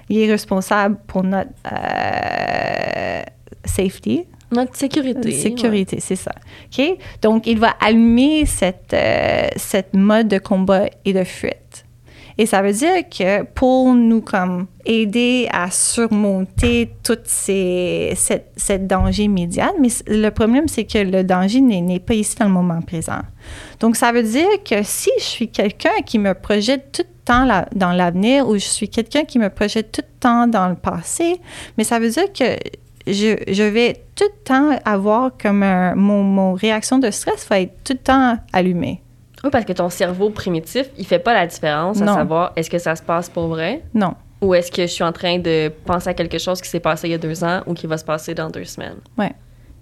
il est responsable pour notre euh, safety. Notre sécurité. Sécurité, c'est ça. OK? Donc, il va allumer cette, euh, cette mode de combat et de fuite. Et ça veut dire que pour nous comme aider à surmonter tout ces, cette, cette danger immédiat, mais le problème, c'est que le danger n'est pas ici dans le moment présent. Donc, ça veut dire que si je suis quelqu'un qui me projette tout le temps dans l'avenir ou je suis quelqu'un qui me projette tout le temps dans le passé, mais ça veut dire que je, je, vais tout le temps avoir comme un, mon, mon, réaction de stress va être tout le temps allumée. Oui, parce que ton cerveau primitif, il fait pas la différence à savoir est-ce que ça se passe pour vrai? Non. Ou est-ce que je suis en train de penser à quelque chose qui s'est passé il y a deux ans ou qui va se passer dans deux semaines? Oui.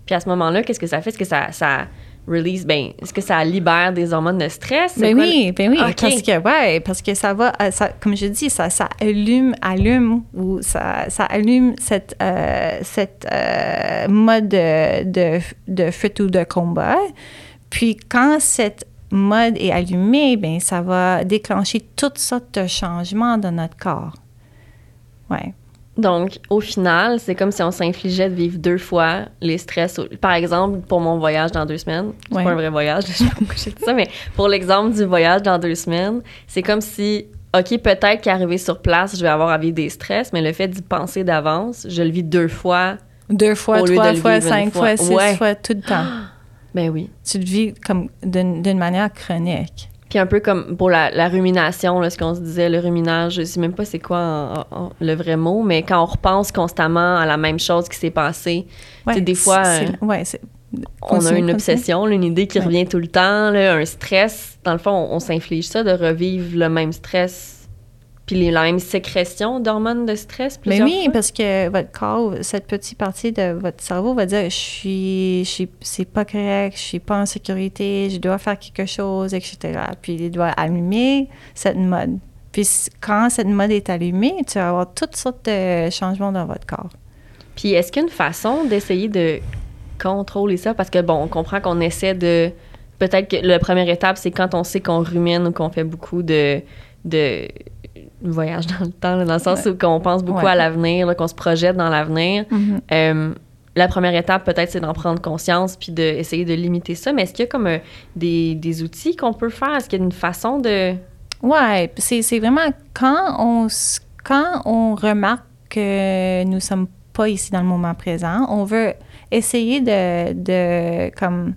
Puis à ce moment-là, qu'est-ce que ça fait? Est-ce que ça, ça release, ben, est-ce que ça libère des hormones de stress? Ben oui, ben oui, parce que, ouais, parce que ça va, euh, ça, comme je dis, ça, ça allume, allume, ou ça, ça allume cette, euh, cette euh, mode de, de, de fuite ou de combat. Puis quand cette mode est allumé, ben ça va déclencher toutes sortes de changements dans notre corps. Ouais. Donc, au final, c'est comme si on s'infligeait de vivre deux fois les stress. Par exemple, pour mon voyage dans deux semaines, c'est pas un vrai voyage, je sais pas pourquoi j'ai dit ça, mais pour l'exemple du voyage dans deux semaines, c'est comme si, OK, peut-être qu'arriver sur place, je vais avoir à vivre des stress, mais le fait d'y penser d'avance, je le vis deux fois. Deux fois, trois fois, cinq fois, six fois, tout le temps. Ben oui. Tu le vis comme d'une manière chronique. Puis un peu comme pour la, rumination, là, ce qu'on se disait, le ruminage, je sais même pas c'est quoi le vrai mot, mais quand on repense constamment à la même chose qui s'est passée, ouais, des fois, euh, ouais, on a une obsession, une idée qui revient tout le temps, là, un stress. Dans le fond, on s'inflige ça de revivre le même stress puis les, la même sécrétion d'hormones de stress Mais oui, parce que votre corps, cette petite partie de votre cerveau va dire je suis, je c'est pas correct, je suis pas en sécurité, je dois faire quelque chose, etc. Puis il doit allumer cette mode. Puis quand cette mode est allumée, tu vas avoir toutes sortes de changements dans votre corps. Puis est-ce qu'il y a une façon d'essayer de contrôler ça? Parce que bon, on comprend qu'on essaie de. Peut-être que la première étape, c'est quand on sait qu'on rumine ou qu'on fait beaucoup de de voyage dans le temps, dans le sens où on pense beaucoup à l'avenir, qu'on se projette dans l'avenir. Mm-hmm. Euh, la première étape, peut-être, c'est d'en prendre conscience puis d'essayer de, limiter ça. Mais est-ce qu'il y a comme euh, des, des, outils qu'on peut faire? Est-ce qu'il y a une façon de... Oui, c'est vraiment quand on, quand on remarque que nous sommes pas ici dans le moment présent, on veut essayer de, de comme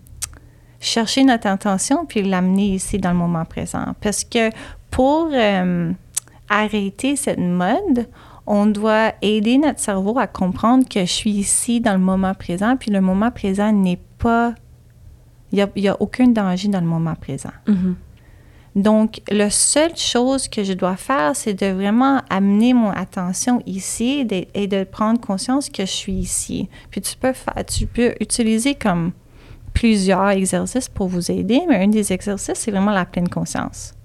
chercher notre intention puis l'amener ici dans le moment présent. Parce que pour euh, arrêter cette mode, on doit aider notre cerveau à comprendre que je suis ici dans le moment présent, puis le moment présent n'est pas... Il n'y a, aucun danger dans le moment présent. Mm-hmm. Donc, la seule chose que je dois faire, c'est de vraiment amener mon attention ici et de prendre conscience que je suis ici. Puis tu peux, faire, tu peux utiliser comme plusieurs exercices pour vous aider, mais un des exercices, c'est vraiment la pleine conscience.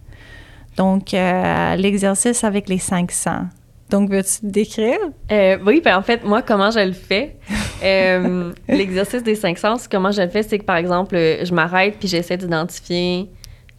Donc, euh, l'exercice avec les cinq sens. Donc, veux-tu décrire? Euh, oui, ben en fait, moi, comment je le fais? Euh, l'exercice des cinq sens, comment je le fais, c'est que, par exemple, je m'arrête puis j'essaie d'identifier...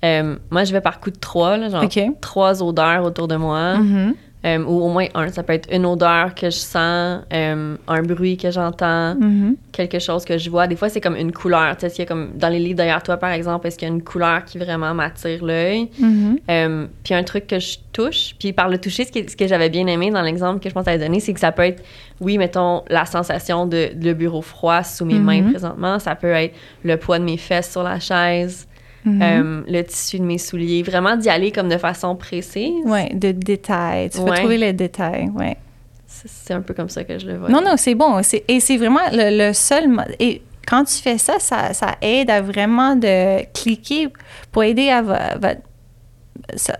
moi, je vais par coup de trois, là, genre trois odeurs autour de moi. Mm-hmm. Euh, ou au moins un. Ça peut être une odeur que je sens, euh, un bruit que j'entends, mm-hmm. quelque chose que je vois. Des fois, c'est comme une couleur. Tu sais, qu'il y a comme dans les livres derrière toi, par exemple, est-ce qu'il y a une couleur qui vraiment m'attire l'œil? Mm-hmm. Euh, puis un truc que je touche. Puis par le toucher, ce, ce que j'avais bien aimé dans l'exemple que je pense à donner, c'est que ça peut être, oui, mettons, la sensation de, le bureau froid sous mes mains mm-hmm. présentement. Ça peut être le poids de mes fesses sur la chaise. Mm-hmm. Euh, le tissu de mes souliers. Vraiment d'y aller comme de façon précise. Oui, de détails. Tu peux trouver les détails, oui. C'est un peu comme ça que je le vois. Non, non, c'est bon. Et c'est vraiment le, seul... Et quand tu fais ça, ça, ça, aide à vraiment de cliquer pour aider à votre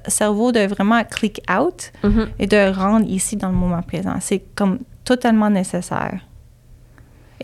cerveau de vraiment click out mm-hmm. et de rendre ici dans le moment présent. C'est comme totalement nécessaire.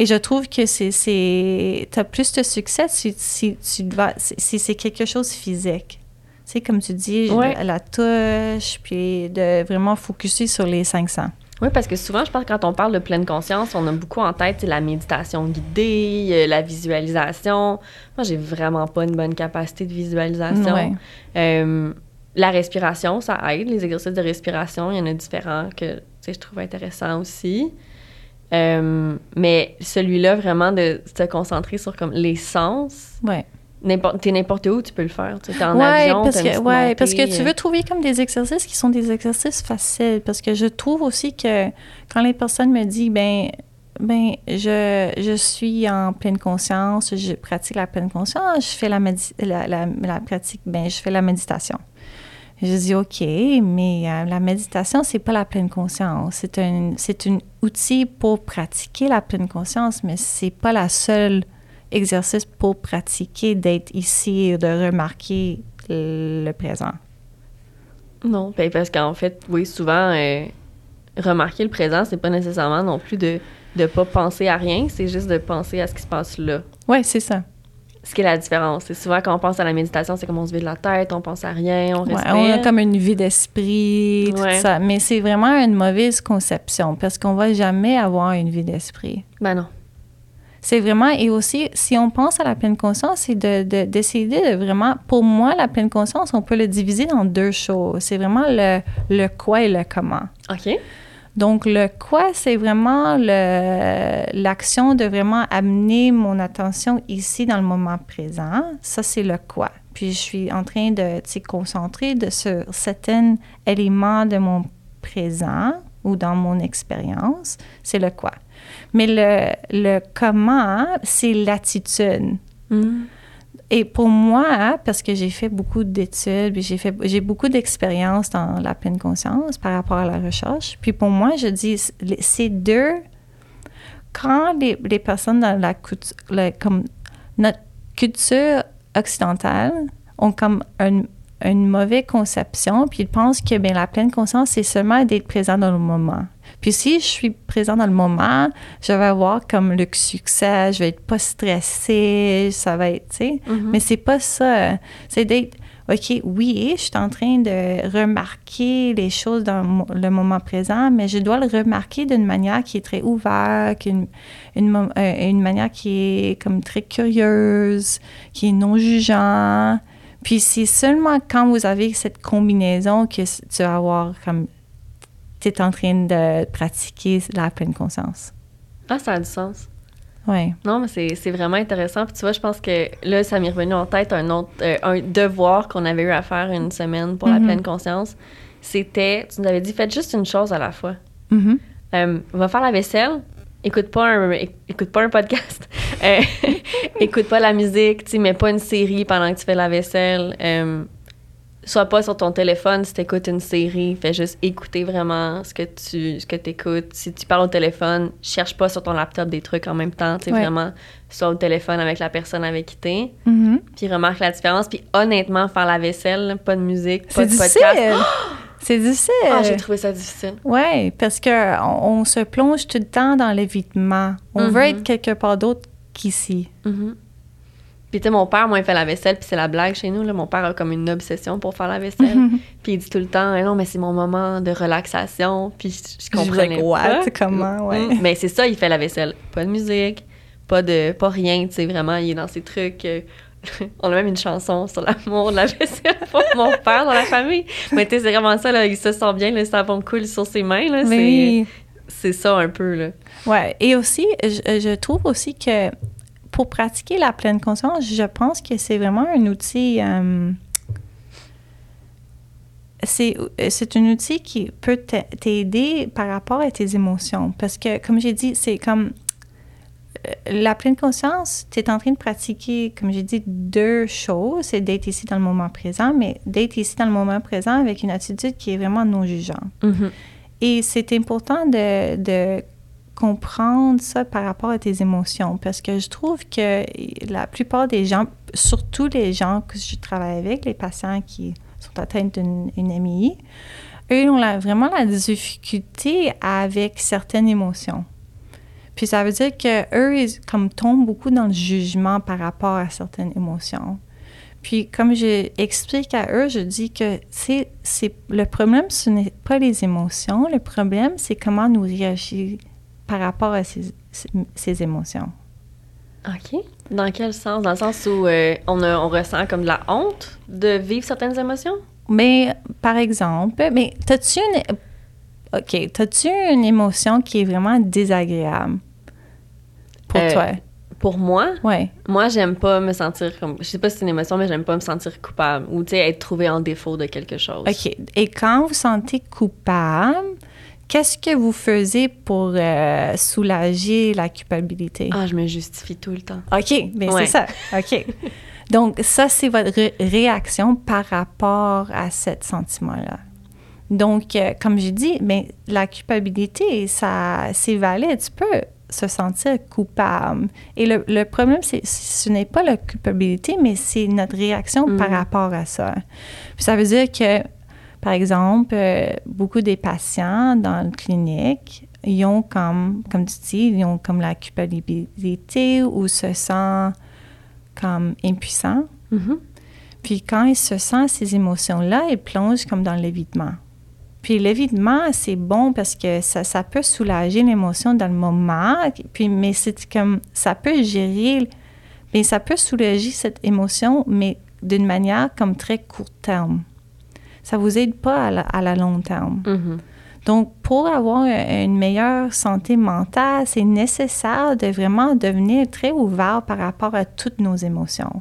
Et je trouve que c'est, tu as plus de succès si, si, tu vas, si c'est quelque chose physique. Tu sais, comme tu dis, la, touche, puis de vraiment focuser sur les 500. Oui, parce que souvent, je pense que quand on parle de pleine conscience, on a beaucoup en tête la méditation guidée, euh, la visualisation. Moi, j'ai vraiment pas une bonne capacité de visualisation. Euh, la respiration, ça aide. Les exercices de respiration, il y en a différents que je trouve intéressants aussi. Euh, mais celui-là, vraiment, de se concentrer sur comme les sens. Ouais. T'es n'importe où, tu peux le faire. Tu es en avion, parce que, ouais, parce que tu veux trouver comme des exercices qui sont des exercices faciles. Parce que je trouve aussi que quand les personnes me disent, ben, ben, je, je suis en pleine conscience, je pratique la pleine conscience, je fais la, la, la, la pratique, ben, je fais la méditation. Je dis OK, mais euh, la méditation, c'est pas la pleine conscience. C'est un, c'est un outil pour pratiquer la pleine conscience, mais c'est pas la seule exercice pour pratiquer d'être ici et de remarquer le présent. Non, ben, parce qu'en fait, oui, souvent, euh, remarquer le présent, c'est pas nécessairement non plus de ne pas penser à rien, c'est juste de penser à ce qui se passe là. Oui, c'est ça ce qui est la différence. C'est souvent quand on pense à la méditation, c'est comme on se vide la tête, on pense à rien, on respire. on a comme une vie d'esprit, tout ça. Mais c'est vraiment une mauvaise conception parce qu'on va jamais avoir une vie d'esprit. Ben non. C'est vraiment, et aussi, si on pense à la pleine conscience, c'est de, de, décider de vraiment, pour moi, la pleine conscience, on peut le diviser dans deux choses. C'est vraiment le, le quoi et le comment. OK. Donc, le quoi, c'est vraiment l'action de vraiment amener mon attention ici dans le moment présent. Ça, c'est le quoi. Puis, je suis en train de concentrer sur certains éléments de mon présent ou dans mon expérience. C'est le quoi. Mais le, le comment, c'est l'attitude. Mm. Et pour moi, parce que j'ai fait beaucoup d'études, j'ai fait, j'ai beaucoup d'expérience dans la pleine conscience par rapport à la recherche. Puis pour moi, je dis, ces deux, quand les, les personnes dans la, comme notre culture occidentale ont comme un, une mauvaise conception, puis ils pensent que bien, la pleine conscience, c'est seulement d'être présent dans le moment. Puis si je suis présent dans le moment, je vais avoir comme le succès, je vais être pas stressée, ça va être, tu sais. Mm-hmm. Mais c'est pas ça. C'est d'être, OK, oui, je suis en train de remarquer les choses dans le moment présent, mais je dois le remarquer d'une manière qui est très ouverte, une, une, euh, une manière qui est comme très curieuse, qui est non jugeant. Puis c'est seulement quand vous avez cette combinaison que tu vas avoir comme tu es en train de pratiquer la pleine conscience. Ah, ça a du sens. Oui. Non, mais c'est vraiment intéressant. Puis tu vois, je pense que là, ça m'est revenu en tête un autre euh, un devoir qu'on avait eu à faire une semaine pour la mm-hmm. pleine conscience. C'était, tu nous avais dit, faites juste une chose à la fois. Euh, va faire la vaisselle, écoute pas un, écoute pas un podcast, euh, écoute pas la musique, tu mets pas une série pendant que tu fais la vaisselle sois pas sur ton téléphone si tu écoutes une série, fais juste écouter vraiment ce que tu ce que écoutes. Si tu parles au téléphone, cherche pas sur ton laptop des trucs en même temps, tu sais vraiment sois au téléphone avec la personne avec qui t'es. Mm-hmm. Puis remarque la différence, puis honnêtement faire la vaisselle, pas de musique, pas de difficile. podcast. C'est difficile. Ah, j'ai trouvé ça difficile. Oui, parce que on, se plonge tout le temps dans l'évitement. On veut mm-hmm. être quelque part d'autre qu'ici. Mm-hmm. Puis, tu sais, mon père, moi, il fait la vaisselle, puis c'est la blague chez nous. Là. Mon père a comme une obsession pour faire la vaisselle. puis il dit tout le temps, Eh non, mais c'est mon moment de relaxation. Puis je, je comprenais what? pas. Comment, ouais. Mm. Mais c'est ça, il fait la vaisselle. Pas de musique, pas de pas rien, tu sais, vraiment, il est dans ses trucs. euh, On a même une chanson sur l'amour de la vaisselle pour mon père dans la famille. Mais tu sais, c'est vraiment ça, là, il se sent bien, le savon coule sur ses mains, là. Mais C'est ça un peu, là. Ouais. Et aussi, je, je trouve aussi que pour pratiquer la pleine conscience, je pense que c'est vraiment un outil. euh, c'est un outil qui peut t'a- t'aider par rapport à tes émotions. Parce que, comme j'ai dit, c'est comme euh, la pleine conscience, tu es en train de pratiquer, comme j'ai dit, deux choses. C'est d'être ici dans le moment présent, mais d'être ici dans le moment présent avec une attitude qui est vraiment non jugeante. Et c'est important de, de comprendre ça par rapport à tes émotions parce que je trouve que la plupart des gens, surtout les gens que je travaille avec, les patients qui sont atteints d'une une MI, eux ont vraiment la difficulté avec certaines émotions. Puis ça veut dire que eux ils comme tombent beaucoup dans le jugement par rapport à certaines émotions. Puis comme j'explique à eux, je dis que c'est le problème ce n'est pas les émotions, le problème c'est comment nous réagir par rapport à ces, ces, ces émotions. OK. Dans quel sens? Dans le sens où euh, on, a- on ressent comme de la honte de vivre certaines émotions? Mais par exemple, mais t'as-tu une OK, t'as-tu une émotion qui est vraiment désagréable pour Euh, toi? Pour moi, Ouais. moi, j'aime pas me sentir comme. Je sais pas si c'est une émotion, mais j'aime pas me sentir coupable ou, tu sais, être trouvé en défaut de quelque chose. OK. Et quand vous sentez coupable, qu'est-ce que vous faisiez pour euh, soulager la culpabilité? Ah, je me justifie tout le temps. OK, bien Ouais. c'est ça. OK. Donc, ça, c'est votre ré- réaction par rapport à ce sentiment-là. Donc, euh, comme j'ai dit, ben, la culpabilité, ça, c'est valide. Tu peux se sentir coupable. Et le, le problème, c'est ce n'est pas la culpabilité, mais c'est notre réaction par Mhm. rapport à ça. Puis ça veut dire que, par exemple, euh, beaucoup des patients dans la clinique, ils ont comme, comme tu dis, ils ont comme la culpabilité ou se sentent comme impuissants. Mhm. Puis quand ils se sentent ces émotions-là, ils plongent comme dans l'évitement. Puis l'évitement, c'est bon parce que ça, ça peut soulager l'émotion dans le moment, puis, mais c'est comme, ça peut gérer, mais ça peut soulager cette émotion, mais d'une manière comme très court terme. Ça vous aide pas à la, à la long terme. Mhm. Donc, pour avoir une meilleure santé mentale, c'est nécessaire de vraiment devenir très ouvert par rapport à toutes nos émotions.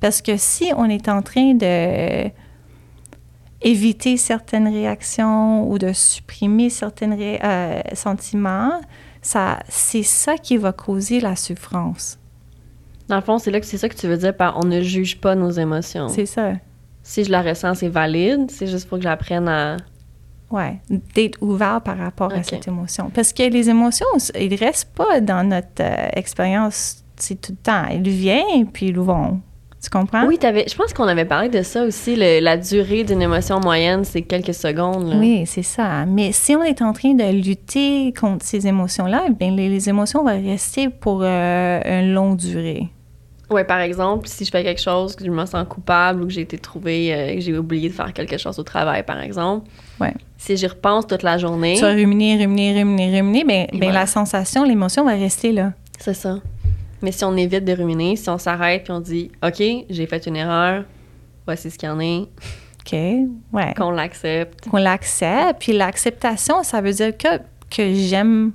Parce que si on est en train de éviter certaines réactions ou de supprimer certains sentiments, ça, c'est ça qui va causer la souffrance. Dans le fond, c'est là que c'est ça que tu veux dire par on ne juge pas nos émotions. C'est ça. Si je la ressens, c'est valide. C'est juste pour que j'apprenne à. Ouais, d'être ouvert par rapport à cette émotion. Parce que les émotions, ils ne restent pas dans notre euh, expérience c'est tout le temps. Ils viennent puis ils vont. Tu comprends? Oui, t'avais, je pense qu'on avait parlé de ça aussi. le- la durée d'une émotion moyenne, c'est quelques secondes. là. Oui, c'est ça. Mais si on est en train de lutter contre ces émotions-là, bien, les, les émotions vont rester pour euh, une longue durée. Ouais, par exemple, si je fais quelque chose, que je me sens coupable ou que j'ai été trouvée, euh, que j'ai oublié de faire quelque chose au travail, par exemple. Ouais. Si j'y repense toute la journée, Tu vas ruminer, ruminer, ruminer, ruminer, bien, voilà. la sensation, l'émotion va rester là. c'est ça. Mais si on évite de ruminer, si on s'arrête puis on dit OK, j'ai fait une erreur, voici ce qu'il y en est, OK? Ouais. qu'on l'accepte. qu'on l'accepte. Puis l'acceptation, ça veut dire que, que j'aime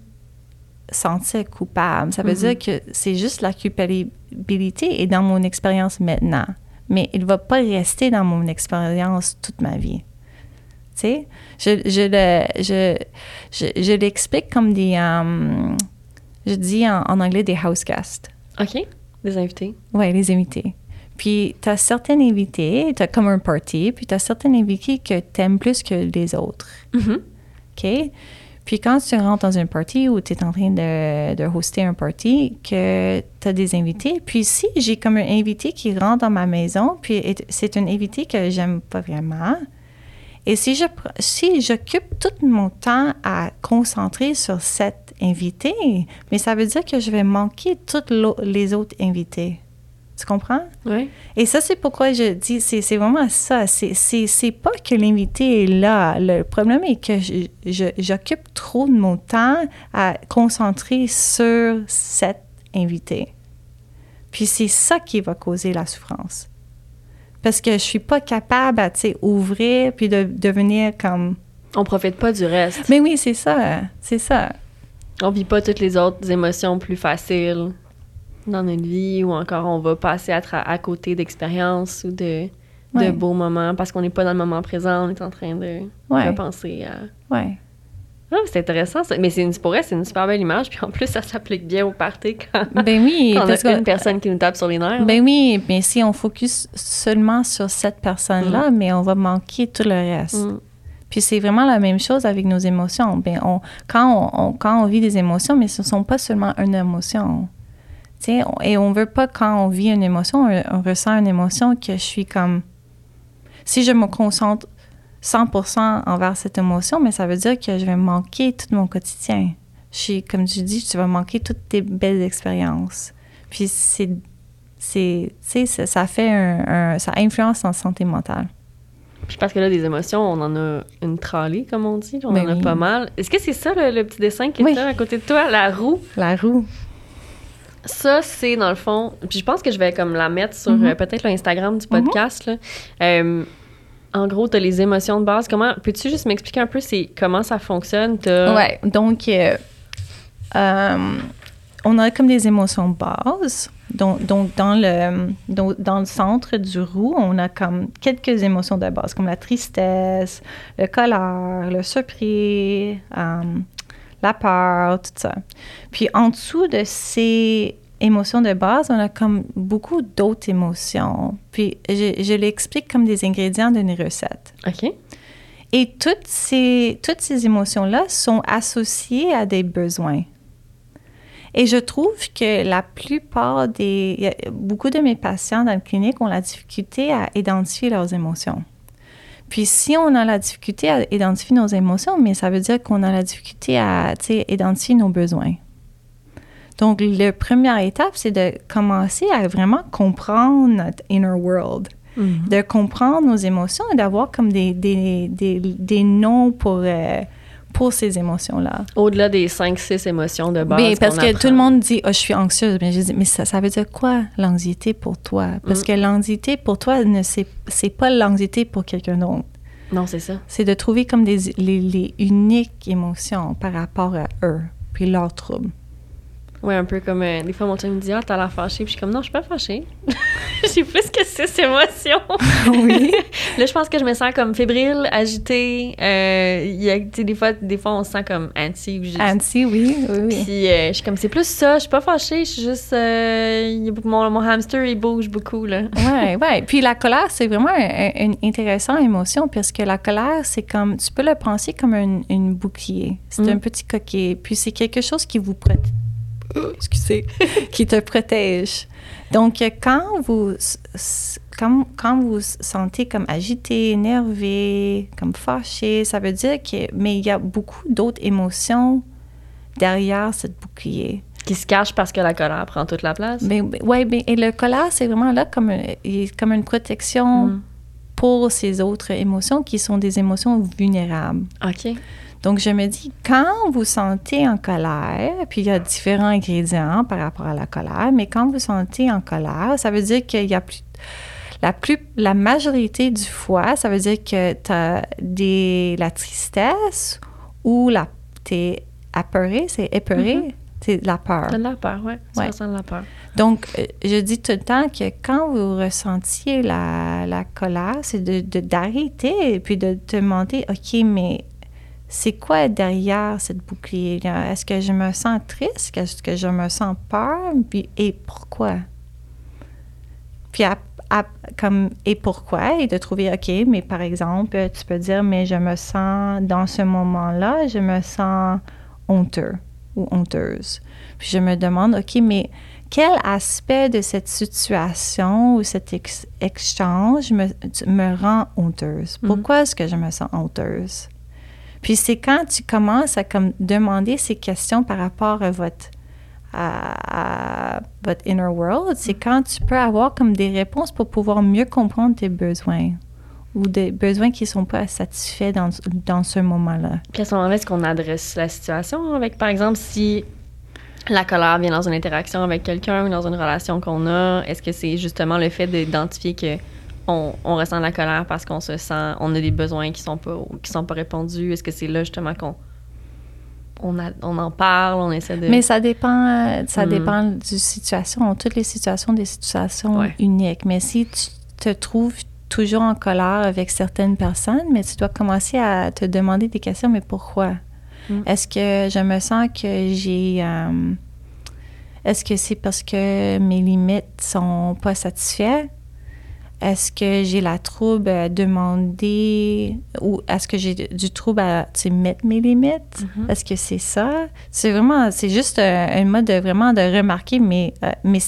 sentir coupable. Ça veut Mhm. dire que c'est juste la culpabilité est dans mon expérience maintenant. Mais il ne va pas rester dans mon expérience toute ma vie. Tu sais, je, je, le- je, je, je l'explique comme des... euh, je dis en, en anglais des house guests. OK, des invités. Oui, les invités. Puis, tu as certains invités, tu as comme un party, puis tu as certains invités que tu aimes plus que les autres. Mhm. OK? Puis quand tu rentres dans un party ou tu es en train de, de hoster un party, que tu as des invités, puis si j'ai comme un invité qui rentre dans ma maison, puis est- c'est un invité que j'aime pas vraiment, et si je si j'occupe tout mon temps à concentrer sur cet invité, mais ça veut dire que je vais manquer tous les autres invités. Tu comprends? Oui. Et ça, c'est pourquoi je dis, c'est c'est vraiment ça. C'est- C'est c'est pas que l'invité est là. Le problème est que j'occupe trop de mon temps à concentrer sur cet invité. Puis c'est ça qui va causer la souffrance. Parce que je suis pas capable à, tu sais, ouvrir puis de devenir comme... On profite pas du reste. Mais oui, c'est ça, c'est ça. On vit pas toutes les autres émotions plus faciles dans notre vie ou encore on va passer à, à côté d'expériences ou de, beaux moments parce qu'on n'est pas dans le moment présent, on est en train de Ouais. repenser à... Ouais. Ah, c'est intéressant ça. Mais c'est une, pour elle, c'est une super belle image. Puis en plus, ça s'applique bien au party quand, Ben oui, quand on a une personne qui nous tape sur les nerfs. Ben oui, mais si on focus seulement sur cette personne-là, mais on va manquer tout le reste. Mm. Puis c'est vraiment la même chose avec nos émotions. Ben on, quand, on, on- quand on vit des émotions, mais ce ne sont pas seulement une émotion. Et on veut pas, quand on vit une émotion, on, on ressent une émotion que je suis comme... Si je me concentre 100% envers cette émotion, mais ça veut dire que je vais manquer tout mon quotidien. Je suis, comme tu dis, tu vas manquer toutes tes belles expériences. Puis c'est... c'est tu sais, ça, ça fait un, un- Ça influence notre santé mentale. Puis parce que là, des émotions, on en a une tralée, comme on dit. On Ben en a pas mal. Est-ce que c'est ça, le, le petit dessin qui est Oui. là à côté de toi, la roue? La roue. Ça, c'est dans le fond. Puis je pense que je vais comme la mettre sur Mhm. euh, peut-être l'Instagram du podcast. là. Euh, en gros, tu as les émotions de base. Comment Peux-tu juste m'expliquer un peu c'est comment ça fonctionne? Ouais, donc euh, on a comme des émotions de base. Donc, donc dans, le, donc, dans le centre du roux, on a comme quelques émotions de base, comme la tristesse, le colère, le surpris, la peur, tout ça. Puis en dessous de ces émotions de base, on a comme beaucoup d'autres émotions. Puis je, je l'explique comme des ingrédients d'une recette. OK. Et toutes ces, toutes ces émotions-là sont associées à des besoins. Et je trouve que la plupart des... Beaucoup de mes patients dans la clinique ont la difficulté à identifier leurs émotions. Puis si on a la difficulté à identifier nos émotions, mais ça veut dire qu'on a la difficulté à identifier nos besoins. Donc, la première étape, c'est de commencer à vraiment comprendre notre inner world Mhm. de comprendre nos émotions et d'avoir comme des, des, des, des noms pour, euh, pour ces émotions-là. Au-delà des 5-6 émotions de base. Mais parce que apprend. tout le monde dit, oh, je suis anxieuse. Mais je dis, mais ça, ça veut dire quoi, l'anxiété pour toi? Parce Mm. que l'anxiété pour toi, ne c'est, c'est pas l'anxiété pour quelqu'un d'autre. Non, c'est ça. C'est de trouver comme des, les, les uniques émotions par rapport à eux, puis leurs troubles. Ouais, un peu comme. euh, des fois, mon chum me dit Ah, t'as l'air fâchée. Puis je suis comme Non, je suis pas fâchée. J'ai plus que 6 émotions. Oui. Là, je pense que je me sens comme fébrile, agitée. Euh, y a, des fois, des fois, on se sent comme anti ou juste. Anti, oui, oui, oui. Puis euh, je suis comme, c'est plus ça. Je suis pas fâchée. Je suis juste. euh, mon, mon hamster, il bouge beaucoup, là. Ouais, ouais. Puis la colère, c'est vraiment un- un- une intéressante émotion parce que la colère, c'est comme, tu peux le penser comme un, une bouclier. C'est Mm. un petit coquet. Puis c'est quelque chose qui vous protège. Excusez. qui te protège. Donc, euh, quand vous, quand, quand vous sentez comme agité, énervé, comme fâché, ça veut dire que, mais il y a beaucoup d'autres émotions derrière cette bouclier. Qui se cache parce que la colère prend toute la place? Mais, mais- ouais, mais, et le colère, c'est vraiment là comme, comme une protection Mm. pour ces autres émotions qui sont des émotions vulnérables. OK. Donc, je me dis, quand vous sentez en colère, puis il y a différents ingrédients par rapport à la colère, mais quand vous sentez en colère, ça veut dire qu'il y a plus... La, plus, la majorité du fois, ça veut dire que tu as des, la tristesse ou la, t'es apeuré, c'est épeuré, c'est la peur. De la peur, ouais. Tu Ouais. ressens de la peur. Donc, euh, je dis tout le temps que quand vous ressentiez la, la colère, c'est de, de- d'arrêter et puis de te demander, OK, mais c'est quoi derrière cette bouclier-là? Est-ce que je me sens triste? Est-ce que je me sens peur? Puis, et pourquoi? Puis, à- à- comme, et pourquoi? Et de trouver, OK, mais par exemple, tu peux dire, mais je me sens, dans ce moment-là, je me sens honteux ou honteuse. Puis je me demande, OK, mais quel aspect de cette situation ou cet ex- échange me rend honteuse? Mhm. Pourquoi est-ce que je me sens honteuse? Puis c'est quand tu commences à comme demander ces questions par rapport à votre, à, à votre inner world, c'est quand tu peux avoir comme des réponses pour pouvoir mieux comprendre tes besoins ou des besoins qui ne sont pas satisfaits dans, dans ce moment-là. Puis à ce moment-là, est-ce qu'on adresse la situation avec, par exemple, si la colère vient dans une interaction avec quelqu'un ou dans une relation qu'on a, est-ce que c'est justement le fait d'identifier que on, on, ressent la colère parce qu'on se sent, on a des besoins qui sont pas qui sont pas répondus. Est-ce que c'est là justement qu'on on, on, en parle, on essaie de. Mais ça dépend, ça mm. dépend du situation. Toutes les situations, des situations ouais. uniques. Mais si tu te trouves toujours en colère avec certaines personnes, mais tu dois commencer à te demander des questions. Mais pourquoi? Mm. Est-ce que je me sens que j'ai euh, Est-ce que c'est parce que mes limites sont pas satisfaites est-ce que j'ai la trouble à demander ou est-ce que j'ai du trouble à mettre mes limites? Mm-hmm. Est-ce que c'est ça? C'est vraiment, c'est juste un, un, mode de vraiment de remarquer, mais, euh, mais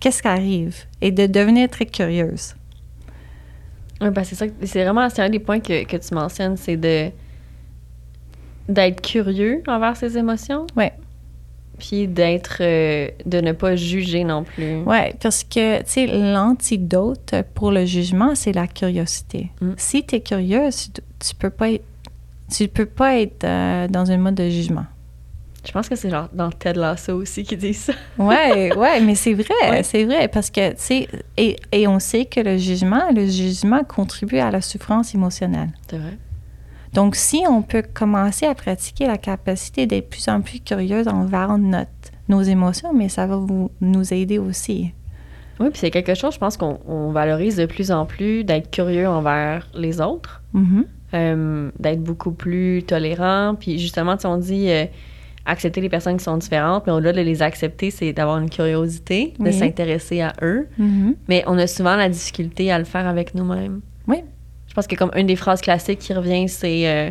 qu'est-ce qui arrive? Et de devenir très curieuse. Oui, ben c'est ça. C'est vraiment, un des points que, que tu mentionnes, c'est de d'être curieux envers ses émotions? Oui puis d'être euh, de ne pas juger non plus. Ouais, parce que tu sais l'antidote pour le jugement, c'est la curiosité. Mm. Si tu es curieuse, tu, peux pas être, tu peux pas être euh, dans un mode de jugement. Je pense que c'est genre dans Ted Lasso aussi qui dit ça. ouais, ouais, mais c'est vrai, ouais. c'est vrai parce que tu sais et, et on sait que le jugement, le jugement contribue à la souffrance émotionnelle. C'est vrai. Donc, si on peut commencer à pratiquer la capacité d'être de plus en plus curieuse envers notre, nos émotions, mais ça va vous, nous aider aussi. Oui, puis c'est quelque chose, je pense qu'on valorise de plus en plus d'être curieux envers les autres, mm -hmm. euh, d'être beaucoup plus tolérant. Puis justement, tu on dit euh, accepter les personnes qui sont différentes, mais au-delà de les accepter, c'est d'avoir une curiosité, de Oui. s'intéresser à eux. Mm -hmm. Mais on a souvent la difficulté à le faire avec nous-mêmes. Oui. Je pense que comme une des phrases classiques qui revient, c'est euh,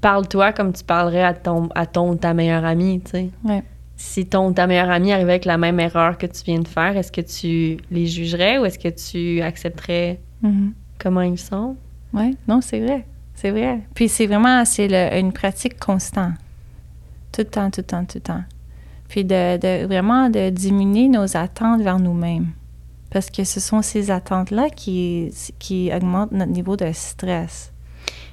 parle-toi comme tu parlerais à ton à ton ou ta meilleure amie, tu sais. Ouais. Si ton ou ta meilleure amie arrivait avec la même erreur que tu viens de faire, est-ce que tu les jugerais ou est-ce que tu accepterais Mm -hmm. comment ils sont? Oui, non, c'est vrai. C'est vrai. Puis c'est vraiment, c'est une pratique constante. Tout le temps, tout le temps, tout le temps. Puis de, de vraiment de diminuer nos attentes vers nous-mêmes. Parce que ce sont ces attentes-là qui, qui augmentent notre niveau de stress.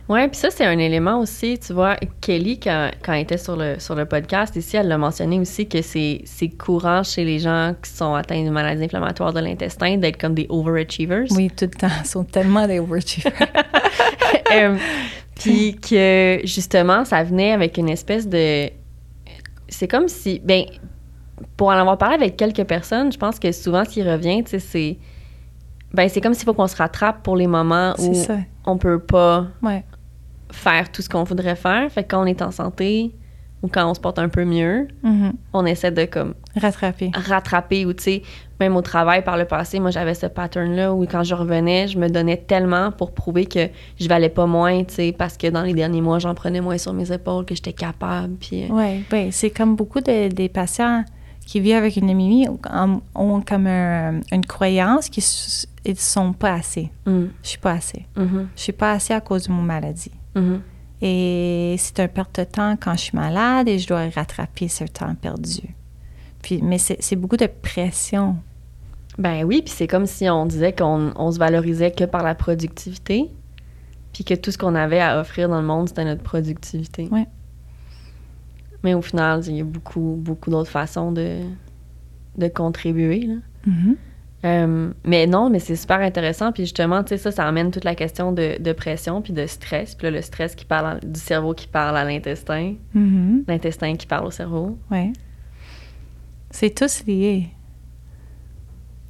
Oui, puis ça, c'est un élément aussi, tu vois, Kelly, quand, quand elle était sur le, sur le podcast ici, elle l'a mentionné aussi que c'est courant chez les gens qui sont atteints de maladies inflammatoires de l'intestin d'être comme des overachievers. Oui, tout le temps. Ils sont tellement des overachievers. euh, puis que, justement, ça venait avec une espèce de... C'est comme si... Ben, pour en avoir parlé avec quelques personnes, je pense que souvent, ce qui revient, c'est... Ben, c'est comme s'il faut qu'on se rattrape pour les moments où ça. on peut pas ouais. faire tout ce qu'on voudrait faire. Fait que quand on est en santé ou quand on se porte un peu mieux, mm -hmm. on essaie de comme rattraper. Rattraper ou tu sais, même au travail par le passé, moi j'avais ce pattern-là où quand je revenais, je me donnais tellement pour prouver que je valais pas moins, tu sais, parce que dans les derniers mois, j'en prenais moins sur mes épaules, que j'étais capable. Puis. Oui, ouais, c'est comme beaucoup de, des patients qui vivent avec une anémie ont, comme un, une croyance qu'ils ne sont pas assez. Mm. Je suis pas assez. Mm -hmm. Je suis pas assez à cause de mon maladie. Mm -hmm. Et c'est un perte de temps quand je suis malade et je dois rattraper ce temps perdu. Puis, mais c'est beaucoup de pression. Ben oui, puis c'est comme si on disait qu'on on se valorisait que par la productivité, puis que tout ce qu'on avait à offrir dans le monde, c'était notre productivité. Oui. Mais au final, il y a beaucoup, beaucoup d'autres façons de, de contribuer. Là. Mm -hmm. euh, mais non, mais c'est super intéressant. Puis justement, tu sais, ça, ça amène toute la question de, de pression puis de stress. Puis là, le stress qui parle à, du cerveau qui parle à l'intestin, mm -hmm. l'intestin qui parle au cerveau. Oui. C'est tous lié.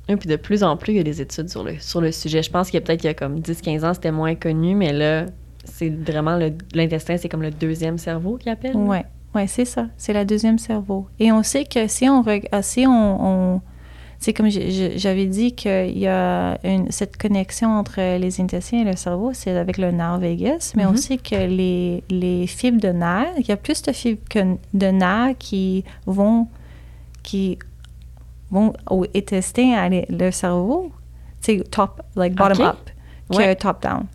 Et puis de plus en plus, il y a des études sur le, sur le sujet. Je pense qu'il y a peut-être il y a comme 10-15 ans, c'était moins connu, mais là, c'est vraiment l'intestin, c'est comme le deuxième cerveau qu'ils appellent. Oui. Oui, c'est ça. C'est la deuxième cerveau. Et on sait que si on... Si on, on c'est comme j'avais dit qu'il y a une, cette connexion entre les intestins et le cerveau, c'est avec le nerf vagus, mais mm -hmm. on sait que les, les fibres de nerfs, il y a plus de fibres que de nerfs qui vont, qui vont au intestin, à le cerveau, c'est top, like bottom okay. up, que ouais. top down.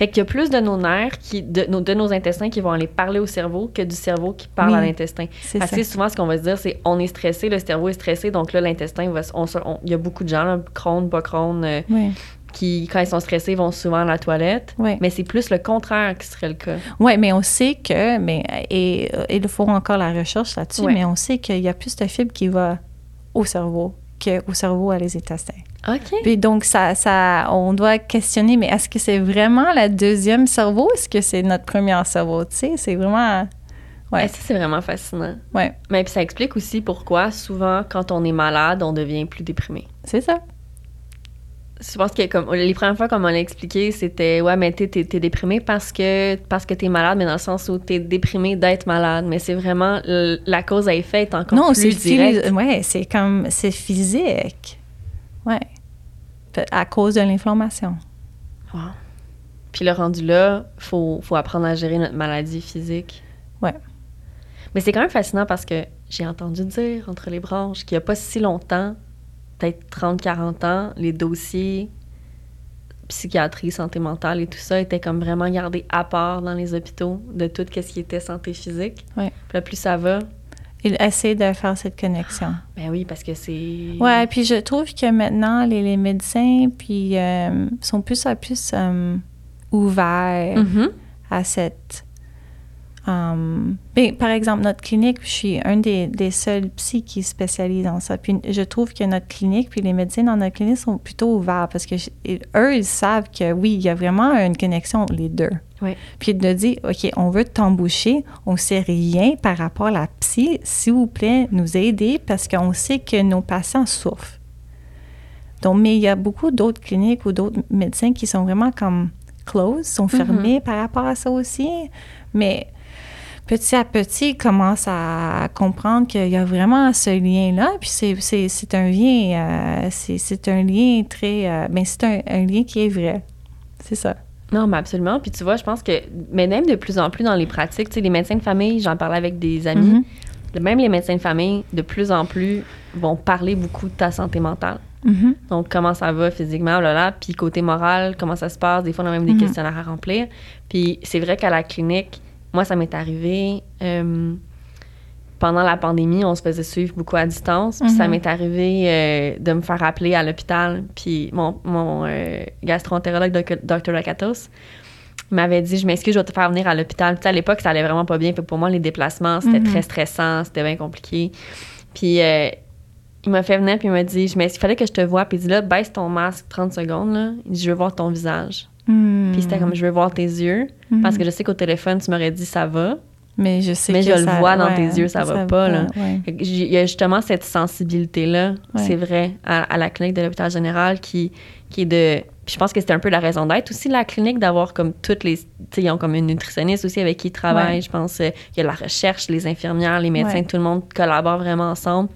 Fait qu'il y a plus de nos nerfs, qui, de, nos, de nos intestins qui vont aller parler au cerveau que du cerveau qui parle Oui, à l'intestin. C'est Parce que souvent, ce qu'on va se dire, c'est on est stressé, le cerveau est stressé, donc là, l'intestin va. Il y a beaucoup de gens, là, Crohn, pas Crohn, euh, Oui, qui, quand ils sont stressés, vont souvent à la toilette. oui. Mais c'est plus le contraire qui serait le cas. Oui, mais on sait que, mais, et il faut encore la recherche là-dessus, mais on sait qu'il y a plus de fibres qui vont au cerveau qu'au cerveau à les intestins. OK. Puis donc, ça, ça, on doit questionner, mais est-ce que c'est vraiment le deuxième cerveau? Est-ce que c'est notre premier cerveau? Tu sais, c'est vraiment... Ouais. Ça, c'est vraiment fascinant? Ouais, Mais puis ça explique aussi pourquoi, souvent, quand on est malade, on devient plus déprimé. c'est ça. Je pense que comme les premières fois qu'on m'a expliqué, c'était ouais, mais t'es, t'es, t'es déprimé parce que parce que t'es malade, mais dans le sens où t'es déprimé d'être malade. Mais c'est vraiment la cause à effet est encore non, plus c'est directe. phys- ouais, c'est comme, c'est physique. Pe- À cause de l'inflammation. Wow. Puis le rendu là, faut faut apprendre à gérer notre maladie physique. Ouais. Mais c'est quand même fascinant parce que j'ai entendu dire entre les branches qu'il y a pas si longtemps, peut-être 30-40 ans, les dossiers psychiatrie, santé mentale et tout ça étaient comme vraiment gardés à part dans les hôpitaux de tout ce qui était santé physique. Ouais. Puis là, plus ça va, Il essaie de faire cette connexion. ben oui, parce que c'est... Ouais, puis je trouve que maintenant, les, les médecins puis, euh, sont plus à plus euh, ouverts Mhm. à cette... ben, par exemple, notre clinique, je suis un des, des seuls psy qui spécialise dans ça. Puis je trouve que notre clinique, puis les médecins dans notre clinique sont plutôt ouverts parce que je- eux, ils savent que oui, il y a vraiment une connexion entre les deux. Oui. Puis de dire, OK, on veut t'embaucher, on sait rien par rapport à la psy, s'il vous plaît, nous aider parce qu'on sait que nos patients souffrent. Donc, mais il y a beaucoup d'autres cliniques ou d'autres médecins qui sont vraiment comme close, sont fermés par rapport à ça aussi. Mais petit à petit, ils commencent à comprendre qu'il y a vraiment ce lien-là. Puis c'est, c'est, c'est un lien, euh, c'est, c'est un lien très, euh, ben c'est un, un lien qui est vrai. C'est ça. Non, mais absolument. Puis tu vois, je pense que, mais même de plus en plus dans les pratiques, tu sais, les médecins de famille, j'en parlais avec des amis, Mhm. même les médecins de famille, de plus en plus, vont parler beaucoup de ta santé mentale. Mhm. Donc, comment ça va physiquement, là, là. Puis côté moral, comment ça se passe. Des fois, on a même des Mhm. questionnaires à remplir. Puis c'est vrai qu'à la clinique, moi, ça m'est arrivé euh, pendant la pandémie, on se faisait suivre beaucoup à distance. Puis ça Mhm. m'est arrivé euh, de me faire appeler à l'hôpital. Puis mon, mon euh, gastroentérologue, Dr. Lakatos, m'avait dit Je m'excuse, je vais te faire venir à l'hôpital. Puis à l'époque, ça allait vraiment pas bien. Que pour moi, les déplacements, c'était Mhm. très stressant, c'était bien compliqué. Puis euh, il m'a fait venir, puis il m'a dit je m'ex- Il fallait que je te voie. Puis il dit Là, baisse ton masque 30 secondes. Là. Il dit Je veux voir ton visage. Mhm. Puis c'était comme Je veux voir tes yeux. Mhm. Parce que je sais qu'au téléphone, tu m'aurais dit Ça va. Mais je sais Mais que je le ça- vois dans ouais, tes yeux, ça va pas, là. ouais. Il y a justement cette sensibilité-là, Ouais. c'est vrai, à, à la clinique de l'hôpital général qui, qui est de. Puis je pense que c'était un peu la raison d'être aussi la clinique, d'avoir comme toutes les. Ils ont comme une nutritionniste aussi avec qui ils travaillent. Je pense euh, il y a la recherche, les infirmières, les médecins, tout le monde collabore vraiment ensemble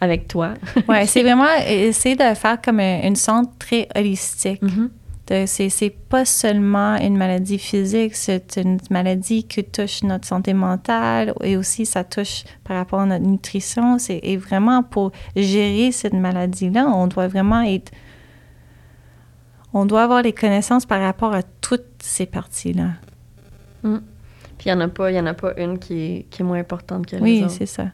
avec toi. Ouais, c'est vraiment essayer de faire comme un- une centre très holistique. De- C'est c'est pas seulement une maladie physique, c'est une maladie qui touche notre santé mentale et aussi ça touche par rapport à notre nutrition. C'est et vraiment pour gérer cette maladie-là, on doit vraiment être. On doit avoir les connaissances par rapport à toutes ces parties-là. Puis il n'y en, a pas- y en a pas une qui est, qui est moins importante que les Oui, autres. c'est ça.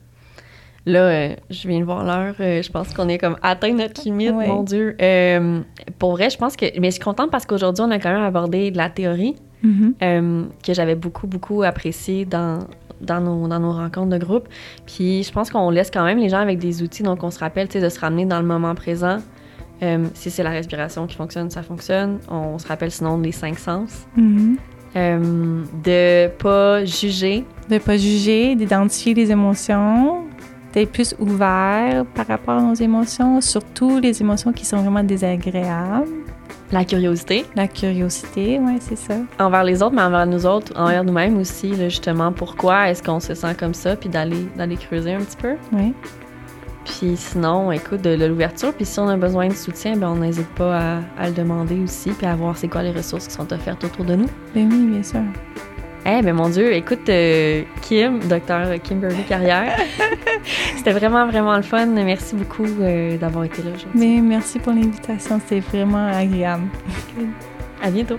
Là, euh, je viens de voir l'heure. euh, je pense qu'on est comme atteint notre limite, Ouais. mon Dieu. Euh, pour vrai, je pense que. Mais je suis contente parce qu'aujourd'hui, on a quand même abordé de la théorie Mhm. euh, que j'avais beaucoup, beaucoup apprécié dans, dans, nos, dans nos rencontres de groupe. Puis je pense qu'on laisse quand même les gens avec des outils. Donc, on se rappelle tu sais, de se ramener dans le moment présent. Si c'est la respiration qui fonctionne, ça fonctionne. On se rappelle sinon les cinq sens. Mhm. Euh, de pas juger. De pas juger, d'identifier les émotions, d'être plus ouvert par rapport à nos émotions, surtout les émotions qui sont vraiment désagréables. La curiosité La curiosité, oui, c'est ça. envers les autres, mais envers nous autres, envers nous-mêmes aussi, là, justement, pourquoi est-ce qu'on se sent comme ça, puis d'aller, d'aller creuser un petit peu. Oui. Puis sinon, écoute, de, de l'ouverture, puis si on a besoin de soutien, ben on n'hésite pas à, à le demander aussi, puis à voir c'est quoi les ressources qui sont offertes autour de nous. Ben oui, bien sûr. Eh ben mon Dieu, écoute, euh, Kim, docteur Kimberly Carrière, c'était vraiment, vraiment le fun. Merci beaucoup euh, d'avoir été là aujourd'hui. Mais merci pour l'invitation, c'était vraiment agréable. À bientôt.